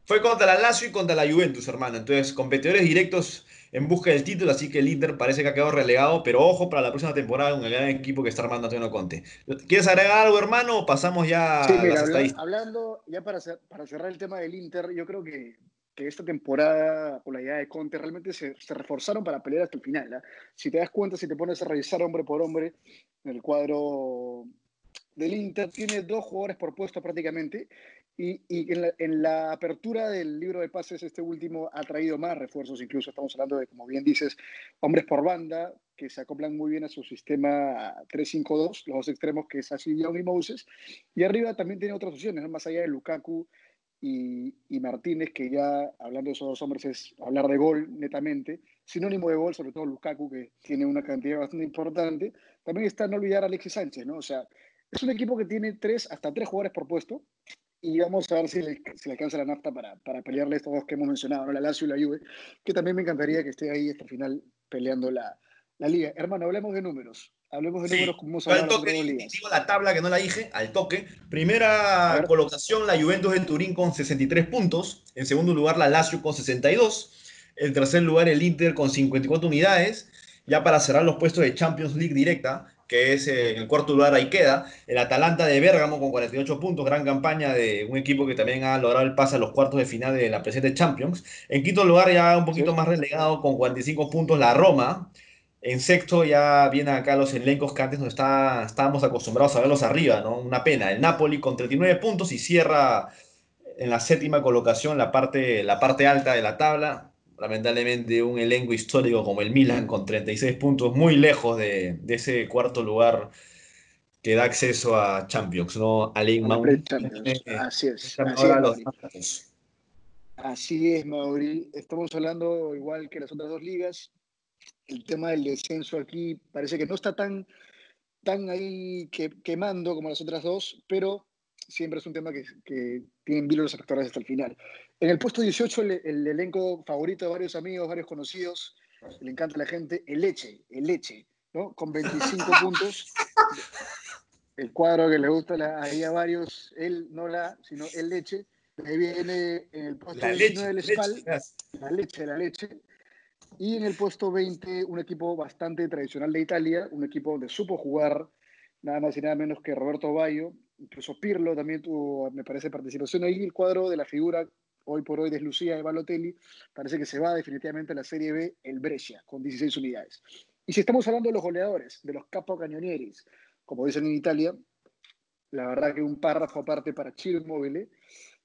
Fue contra la Lazio y contra la Juventus, hermano. Entonces, competidores directos en busca del título, así que el Inter parece que ha quedado relegado, pero ojo para la próxima temporada con el gran equipo que está armando Antonio Conte. ¿Quieres agregar algo, hermano? o Pasamos ya Sí, a las habla- estadísticas. hablando, ya para, para cerrar el tema del Inter, yo creo que, que esta temporada, con la idea de Conte, realmente se, se reforzaron para pelear hasta el final. ¿ah? Si te das cuenta, si te pones a revisar hombre por hombre, en el cuadro del Inter tiene dos jugadores por puesto prácticamente. Y, y en, la, en la apertura del libro de pases, este último ha traído más refuerzos, incluso estamos hablando de, como bien dices, hombres por banda, que se acoplan muy bien a su sistema 3-5-2, los dos extremos que es así Young y Moses. Y arriba también tiene otras opciones, ¿no? más allá de Lukaku y, y Martínez, que ya hablando de esos dos hombres es hablar de gol netamente. Sinónimo de gol, sobre todo Lukaku, que tiene una cantidad bastante importante. También está no olvidar a Alexis Sánchez, ¿no? O sea, es un equipo que tiene tres, hasta tres jugadores por puesto. Y vamos a ver si le, si le alcanza la nafta para, para pelearle estos dos que hemos mencionado, ¿no? la Lazio y la Juve, que también me encantaría que esté ahí hasta el final peleando la, la liga. Hermano, hablemos de números. Hablemos de Sí, números como hemos al toque digo la tabla que no la dije, al toque. Primera colocación, la Juventus de Turín con 63 puntos. En segundo lugar, la Lazio con 62. En tercer lugar, el Inter con 54 unidades. Ya para cerrar los puestos de Champions League directa, que es eh, en el cuarto lugar ahí queda. El Atalanta de Bérgamo con 48 puntos, gran campaña de un equipo que también ha logrado el pase a los cuartos de final de la presente Champions. En quinto lugar, ya un poquito Sí. más relegado con 45 puntos, la Roma. En sexto ya vienen acá los elencos que antes no está, estábamos acostumbrados a verlos arriba, ¿no? Una pena. El Napoli con 39 puntos y cierra en la séptima colocación la parte, la parte alta de la tabla. Lamentablemente un elenco histórico como el Milan con 36 puntos, muy lejos de, de ese cuarto lugar que da acceso a Champions, ¿no? A League. Pre-Champions. Así es. Así es. Así es, Mauri. Estamos hablando igual que las otras dos ligas. El tema del descenso aquí parece que no está tan, tan ahí que, quemando como las otras dos, pero siempre es un tema que, que tienen vilo los actores hasta el final. En el puesto 18, el, el elenco favorito de varios amigos, varios conocidos, le encanta a la gente, el Leche, el Leche, ¿no? Con 25 puntos. El cuadro que le gusta la- ahí a varios, él, no la, sino el Leche. Ahí viene en el puesto La 19 leche, el leche, Spal, la leche, la leche. Y en el puesto 20, un equipo bastante tradicional de Italia, un equipo donde supo jugar nada más y nada menos que Roberto Bayo, incluso Pirlo también tuvo, me parece, participación ahí. El cuadro de la figura hoy por hoy deslucida de Balotelli, parece que se va definitivamente a la Serie B, el Brescia, con 16 unidades. Y si estamos hablando de los goleadores, de los capo cañonieris, como dicen en Italia, la verdad que un párrafo aparte para Ciro Immobile,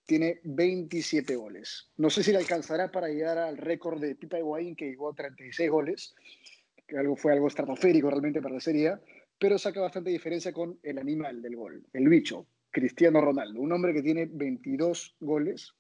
tiene 27 goles. No sé si le alcanzará para llegar al récord de Pipa Higuaín, que llegó a 36 goles, que algo, fue algo estratosférico realmente para la Serie A, pero saca bastante diferencia con el animal del gol, el bicho, Cristiano Ronaldo, un hombre que tiene 22 goles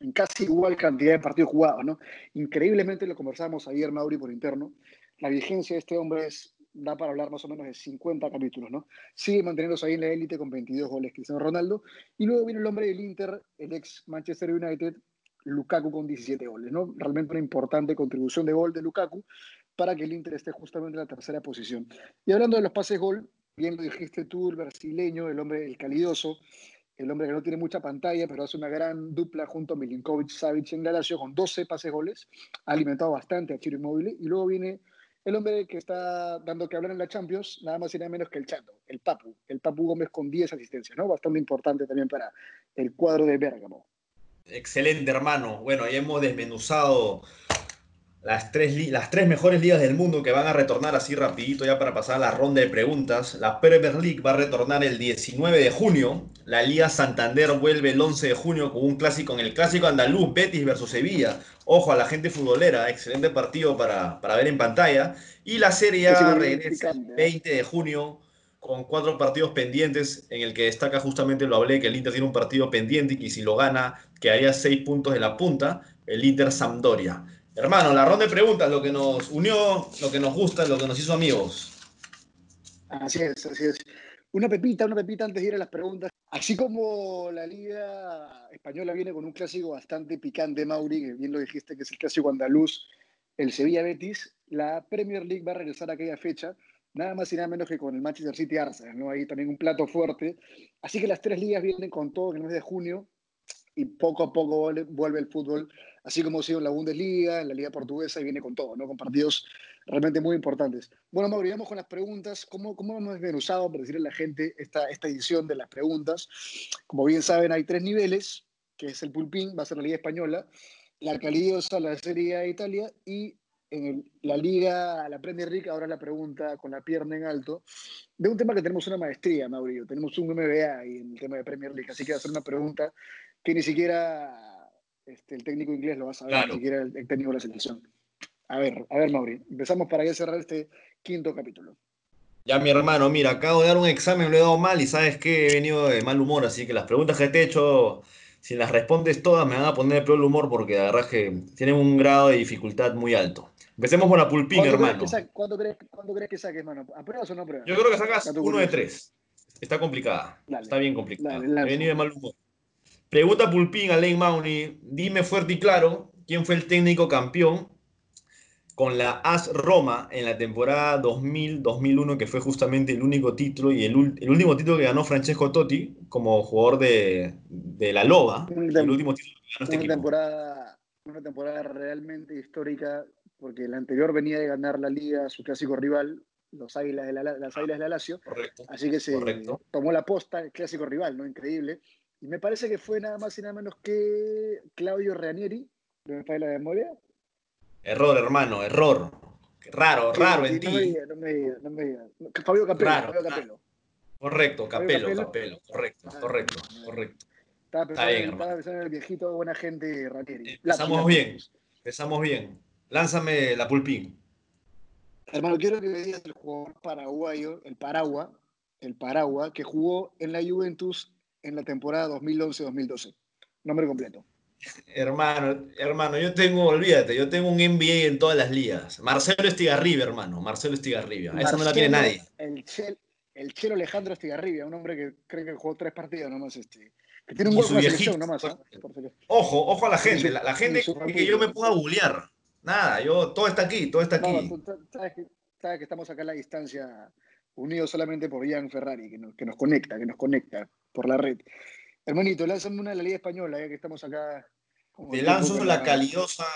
en casi igual cantidad de partidos jugados, ¿no? Increíblemente lo conversábamos ayer, Mauri, por interno, la vigencia de este hombre es, da para hablar más o menos de 50 capítulos, ¿no? Sigue manteniéndose ahí en la élite con 22 goles Cristiano Ronaldo, y luego viene el hombre del Inter, el ex Manchester United, Lukaku con 17 goles, ¿no? Realmente una importante contribución de gol de Lukaku para que el Inter esté justamente en la tercera posición. Y hablando de los pases gol, bien lo dijiste tú, el brasileño, el hombre, el calidoso, el hombre que no tiene mucha pantalla, pero hace una gran dupla junto a Milinkovic Savic en Lazio con 12 pases goles, ha alimentado bastante a Chiro Immobile, y luego viene el hombre que está dando que hablar en la Champions, nada más y nada menos que el Chato, el Papu, el Papu Gómez con 10 asistencias, ¿no? Bastante importante también para el cuadro de Bérgamo. Excelente, hermano. Bueno, ya hemos desmenuzado las tres, las tres mejores ligas del mundo que van a retornar así rapidito ya para pasar a la ronda de preguntas. La Premier League va a retornar el 19 de junio. La Liga Santander vuelve el 11 de junio con un clásico en el clásico andaluz, Betis versus Sevilla. Ojo a la gente futbolera, excelente partido para, para ver en pantalla. Y la Serie A regresa el picante, ¿eh? 20 de junio con cuatro partidos pendientes, en el que destaca justamente, lo hablé, que el Inter tiene un partido pendiente y que si lo gana, quedaría seis puntos de la punta, el Inter Sampdoria. Hermano, la ronda de preguntas, lo que nos unió, lo que nos gusta, lo que nos hizo amigos. Así es, así es. Una pepita, una pepita antes de ir a las preguntas. Así como la Liga Española viene con un clásico bastante picante, Mauri, que bien lo dijiste, que es el clásico andaluz, el Sevilla Betis, la Premier League va a regresar a aquella fecha, nada más y nada menos que con el Manchester City Arsenal, ¿no? Ahí también un plato fuerte. Así que las tres ligas vienen con todo en el mes de junio y poco a poco vuelve, el fútbol, así como ha sido en la Bundesliga, en la Liga Portuguesa, y viene con todo, ¿no? Con partidos realmente muy importantes. Bueno, Mauri, vamos con las preguntas. ¿Cómo, cómo hemos desmenuzado, para decirle a la gente, esta, esta edición de las preguntas? Como bien saben, hay tres niveles, que es el pulpín, va a ser la Liga Española, la Calidiosa, la Serie A de Italia, y en el- la Liga, la Premier League, ahora la pregunta con la pierna en alto, de un tema que tenemos una maestría, Mauricio, tenemos un MBA ahí en el tema de Premier League, así que va a ser una pregunta que ni siquiera este, el técnico inglés lo va a saber, Claro. ni siquiera el, el técnico de la selección. A ver, a ver, Mauri, empezamos para ya cerrar este quinto capítulo. Ya, mi hermano, mira, acabo de dar un examen, lo he dado mal y sabes que he venido de mal humor, así que las preguntas que te he hecho, si las respondes todas, me van a poner de peor humor porque la verdad es que tienen un grado de dificultad muy alto. Empecemos con la pulpín, ¿Cuánto crees hermano. sa- ¿Cuánto crees, cuánto crees que saques, mano? ¿Apruebas o no apruebas? Yo creo que sacas uno de tres. Está complicada. Dale. Está bien complicada. He venido de mal humor. Pregunta Pulpín a Lane Mauni. Dime fuerte y claro quién fue el técnico campeón con la AS Roma en la temporada 2000-2001, que fue justamente el único título y el, el último título que ganó Francesco Totti como jugador de, de la Loba. El último título que ganó este una equipo. temporada, una temporada realmente histórica, porque la anterior venía de ganar la liga, su clásico rival, los Águilas de la, las Águilas de la Lazio, Correcto. así que se Correcto. tomó la posta, el clásico rival, ¿no? Increíble. Y me parece que fue nada más y nada menos que Claudio Ranieri, ¿no me falla la memoria? Error, hermano, error. Raro, raro en No me diga, no me diga, no me diga. Fabio Capello, Raro, Fabio. Capello. Correcto, Capelo, Capello. Capelo. Correcto, Ah, correcto, correcto. Estaba pensando, bien, en- estaba pensando en el viejito, buena gente Ranieri. Empezamos Lapsus, bien. Empezamos bien. Lánzame la pulpín. Hermano, quiero que me digas el jugador paraguayo, el Paragua, el Paragua, que jugó en la Juventus en la temporada 2011-2012. Nombre completo. Hermano, hermano, yo tengo, olvídate, yo tengo un NBA en todas las ligas. Marcelo Estigarribia, hermano. Marcelo Estigarribia. Esa no la tiene Marcelo, nadie. El, Chel, el Chelo Alejandro Estigarribia, un hombre que creo que jugó tres partidos nomás. Este, que tiene un gol viejito. selección nomás. acaso. Ojo, ojo a la gente. su- La, la gente que familia. yo me ponga a googlear. Nada, yo, todo está aquí, todo está No, aquí. tú tú sabes que, sabes que estamos acá a la distancia, unidos solamente por Ian Ferrari, que nos, que nos conecta, que nos conecta por la red. Hermanito, lánzame una de la Liga Española, ya que estamos acá. como Te lanzo la calidosa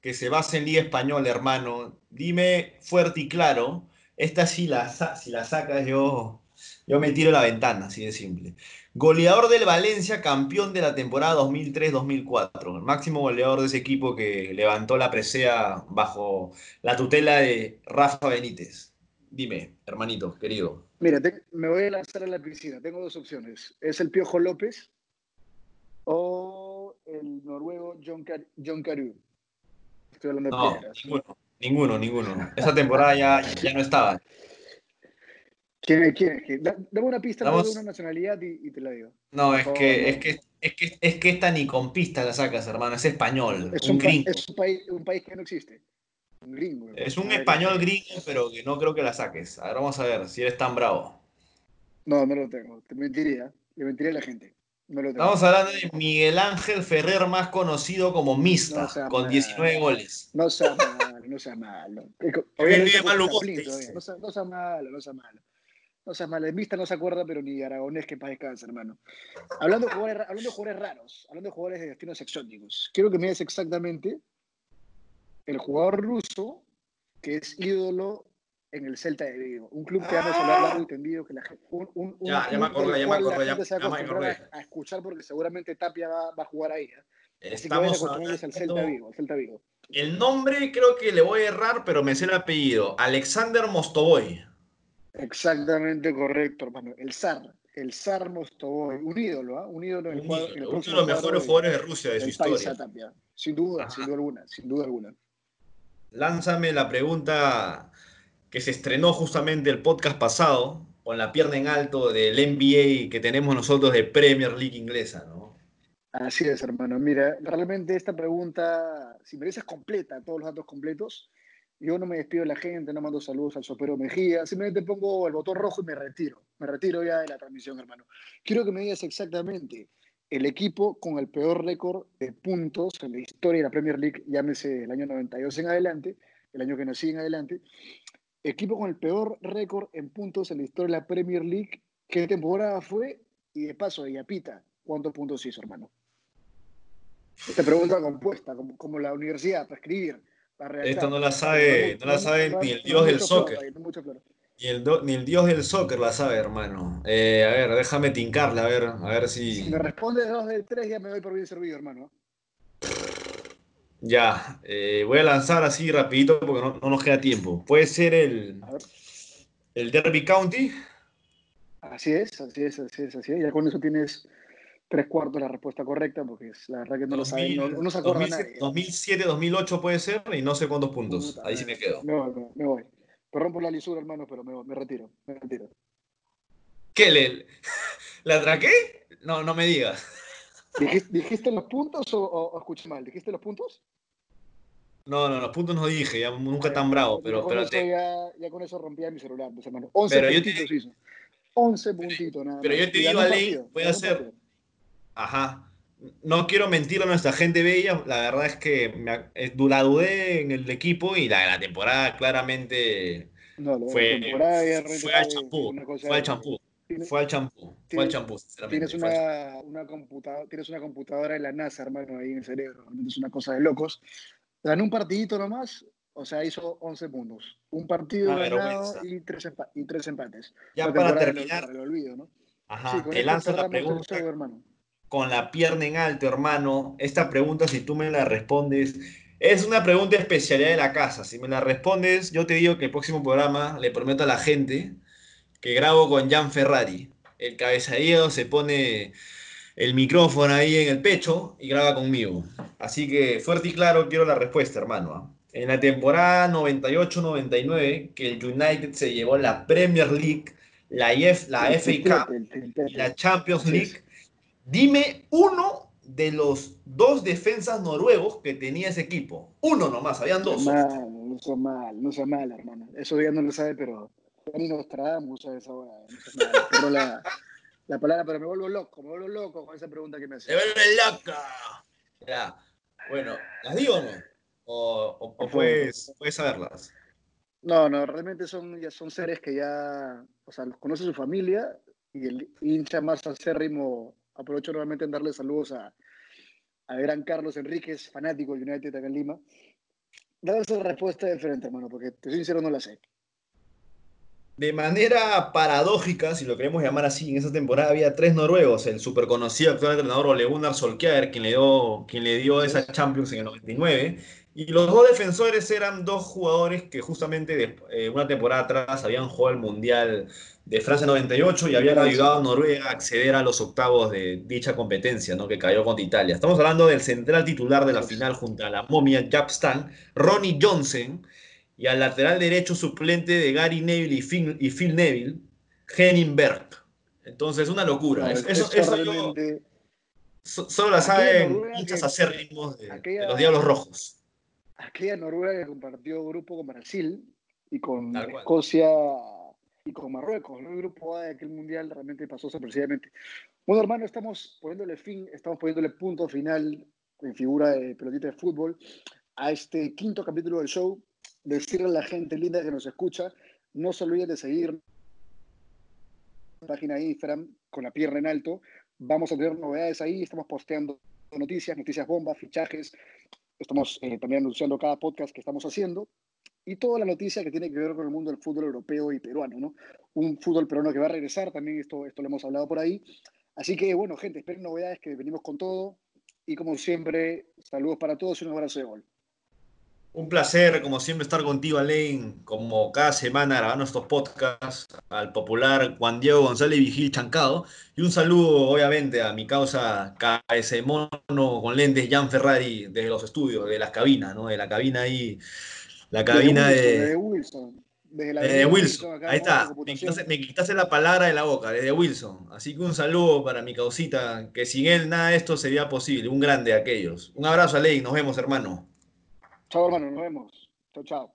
que se basa en Liga Española, hermano. Dime fuerte y claro. Esta si la, si la sacas, yo, yo me tiro a la ventana, así de simple. Goleador del Valencia, campeón de la temporada 2003-2004. El máximo goleador de ese equipo que levantó la presea bajo la tutela de Rafa Benítez. Dime, hermanito, querido. Mira, te- me voy a lanzar a la piscina. Tengo dos opciones. ¿Es el Piojo López o el noruego John, Car John Carew? Estoy hablando de No, piedras. ninguno, ninguno, ninguno. Esa temporada ya, ya no estaba. ¿Quién es? ¿Quién es? ¿Quién? Da- Dame una pista de una nacionalidad y, y te la digo. No, es que, es que, es que, es que esta ni con pista la sacas, hermano, es español, Es un un, pa- gringo. es un país, un país que no existe. Gringo. Es un español gringo, pero que no creo que la saques. A ver, vamos a ver si eres tan bravo. No, no lo tengo. Te mentiría. Le mentiría a la gente. No lo tengo. Estamos hablando de Miguel Ángel Ferrer, más conocido como Mista, No con mal. 19 goles. No sea malo, no sea malo. Hoy Obviamente mal dice. No sea, no sea malo, no sea malo. No sea malo. El Vista no se acuerda, pero ni Aragonés que paz descanse, hermano. Hablando de, jugadores, hablando de jugadores raros, hablando de jugadores de destinos exóticos, quiero que me digas exactamente el jugador ruso que es ídolo en el Celta de Vigo. Un club que vamos a hablar largo y tendido. Que la, gente- un, un, Ya, ya me acordé, ya me acordé, ya- a ya me acostumbrar acordé. a, a escuchar porque seguramente Tapia va, va a jugar ahí. ¿eh? Así que Estamos al Celta. Vigo, al Celta Vigo. El nombre creo que le voy a errar, pero me sé el apellido. Alexander Mostovoy. Exactamente correcto, hermano. El zar, el zar Mostovoy, un ídolo, ¿ah? Un ídolo en el cuadro. uno de los mejores jugadores de Rusia de su historia. ah, Tapia. Sin duda, Ajá. sin duda alguna, sin duda alguna. Lánzame la pregunta que se estrenó justamente el podcast pasado con la pierna en alto del NBA que tenemos nosotros de Premier League inglesa, ¿no? Así es, hermano. Mira, realmente esta pregunta, si me dices completa, todos los datos completos, Yo no me despido de la gente, no mando saludos al sopero Mejía, simplemente pongo el botón rojo y me retiro. Me retiro ya de la transmisión, hermano. Quiero que me digas exactamente el equipo con el peor récord de puntos en la historia de la Premier League, llámese el año 92 en adelante, el año que nací en adelante, equipo con el peor récord en puntos en la historia de la Premier League, qué temporada fue y de paso, de Yapita, ¿cuántos puntos hizo, hermano? Esta pregunta compuesta, como, como la universidad, para escribir, para redactar. Esta no la sabe, no la sabe ni el dios del soccer. Ni el, ni el dios del soccer la sabe, hermano. Eh, a ver, déjame tincarla, a ver, a ver si. Si me responde dos de tres, ya me doy por bien servido, hermano. Ya, eh, voy a lanzar así rapidito porque no, no, nos queda tiempo. Puede ser el, el Derby County. Así es, así es, así es, así es. Ya con eso tienes tres cuartos de la respuesta correcta, porque es la verdad que no 2000, lo sabe, no, no se acuerda 2007, nadie. 2007, 2008 puede ser, y no sé cuántos puntos. Ahí sí me quedo. Me voy, me, me voy. Perdón por la lisura, hermano, pero me, me retiro, me retiro. ¿Qué? ¿Le, ¿La atraqué? No, no me digas. ¿Dijiste, ¿Dijiste, los puntos o, o, o, escuché mal? ¿Dijiste los puntos? No, no, los puntos no dije, ya nunca tan bravo, pero... Con pero eso te... ya, ya, con eso rompía mi celular, pues, hermano. 11 pero puntitos yo te... hizo. 11 puntitos, nada Pero más. yo te digo, Ale, voy a hacer... Ajá. No quiero mentir a nuestra gente bella, la verdad es que me, la dudé en el equipo y la, la temporada claramente no, fue, temporada fue al champú, fue al champú. Fue al champú, fue al champú, Tienes una, una, computadora, tienes una computadora de la NASA, hermano, ahí en el cerebro. Es una cosa de locos. Ganó un partidito nomás, o sea, hizo 11 puntos. Un partido Una ganado vergüenza. y tres, empa y tres empates. Ya para terminar, del- del olvido, ¿no? Ajá, Sí, te lanzo la el pregunta hermano. Con la pierna en alto, hermano. Esta pregunta, si tú me la respondes, es una pregunta especialidad de la casa. Si me la respondes, yo te digo que el próximo programa le prometo a la gente que grabo con Jan Ferrari. El cabezadillo se pone el micrófono ahí en el pecho y graba conmigo. Así que fuerte y claro quiero la respuesta, hermano. En la temporada 98-99, que el United se llevó la Premier League, la, IF, la FA Cup y la Champions. League, dime uno de los dos defensas noruegos que tenía ese equipo. Uno nomás, habían dos. Mal, no sea mal, no sea mal, hermano. Eso ya no lo sabe, pero ni nos tragamos a esa hora. No sea. Pero la, la palabra, pero me vuelvo loco, me vuelvo loco con esa pregunta que me ¡Se hace. vuelve loca! Ya. Bueno, ¿las digo o no? ¿O, o- puedes, puedes saberlas? No, no, realmente son, ya son seres que ya, o sea, los conoce su familia y el hincha más acérrimo, aprovecho nuevamente en darle saludos a, a gran Carlos Enríquez, fanático del United acá en Lima. Dame esa respuesta diferente, hermano, porque te soy sincero, no la sé. De manera paradójica, si lo queremos llamar así, en esa temporada había tres noruegos, el super conocido actual entrenador Ole Gunnar Solskjaer, quien le dio, quien le dio esa Champions en el 99, y los dos defensores eran dos jugadores que justamente de, eh, una temporada atrás habían jugado el Mundial de Francia 98 y habían ayudado a Noruega a acceder a los octavos de dicha competencia, ¿no? que cayó contra Italia. Estamos hablando del central titular de la final junto a la momia Japstan, Ronnie Johnson, y al lateral derecho suplente de Gary Neville y Phil, y Phil Neville, Henning Berg. Entonces, una locura. No, eso, eso eso yo- realmente- solo la saben hinchas acérrimos de, de los Diablos Rojos. aquella Noruega que compartió grupo con Brasil y con. Escocia y con Marruecos, ¿no? El grupo A de aquel mundial realmente pasó sorpresivamente. Bueno, hermano, estamos poniéndole fin, estamos poniéndole punto final en figura de pelotita de fútbol a este quinto capítulo del show. Decirle a la gente linda que nos escucha, no se olviden de seguir la página de Instagram con la pierna en alto. Vamos a tener novedades ahí, estamos posteando noticias, noticias bombas, fichajes, Estamos eh, también anunciando cada podcast que estamos haciendo y toda la noticia que tiene que ver con el mundo del fútbol europeo y peruano, ¿no? Un fútbol peruano que va a regresar, también esto, esto lo hemos hablado por ahí. Así que, bueno, gente, esperen novedades que venimos con todo. Y como siempre, saludos para todos y un abrazo de gol. Un placer, como siempre, estar contigo, Alain, como cada semana grabando estos podcasts, al popular Juan Diego González Vigil Chancado. Y un saludo, obviamente, a mi causa ese mono con lentes Jan Ferrari desde los estudios, de las cabinas, ¿no? De la cabina ahí, la cabina eh, de, Wilson, desde Wilson. Ahí está. Me quitaste, la palabra de la boca, desde Wilson. Así que un saludo para mi causita, que sin él nada de esto sería posible. Un grande de aquellos. Un abrazo, Alec. Nos vemos, hermano. Chao, hermano. Nos vemos. Chao, chao.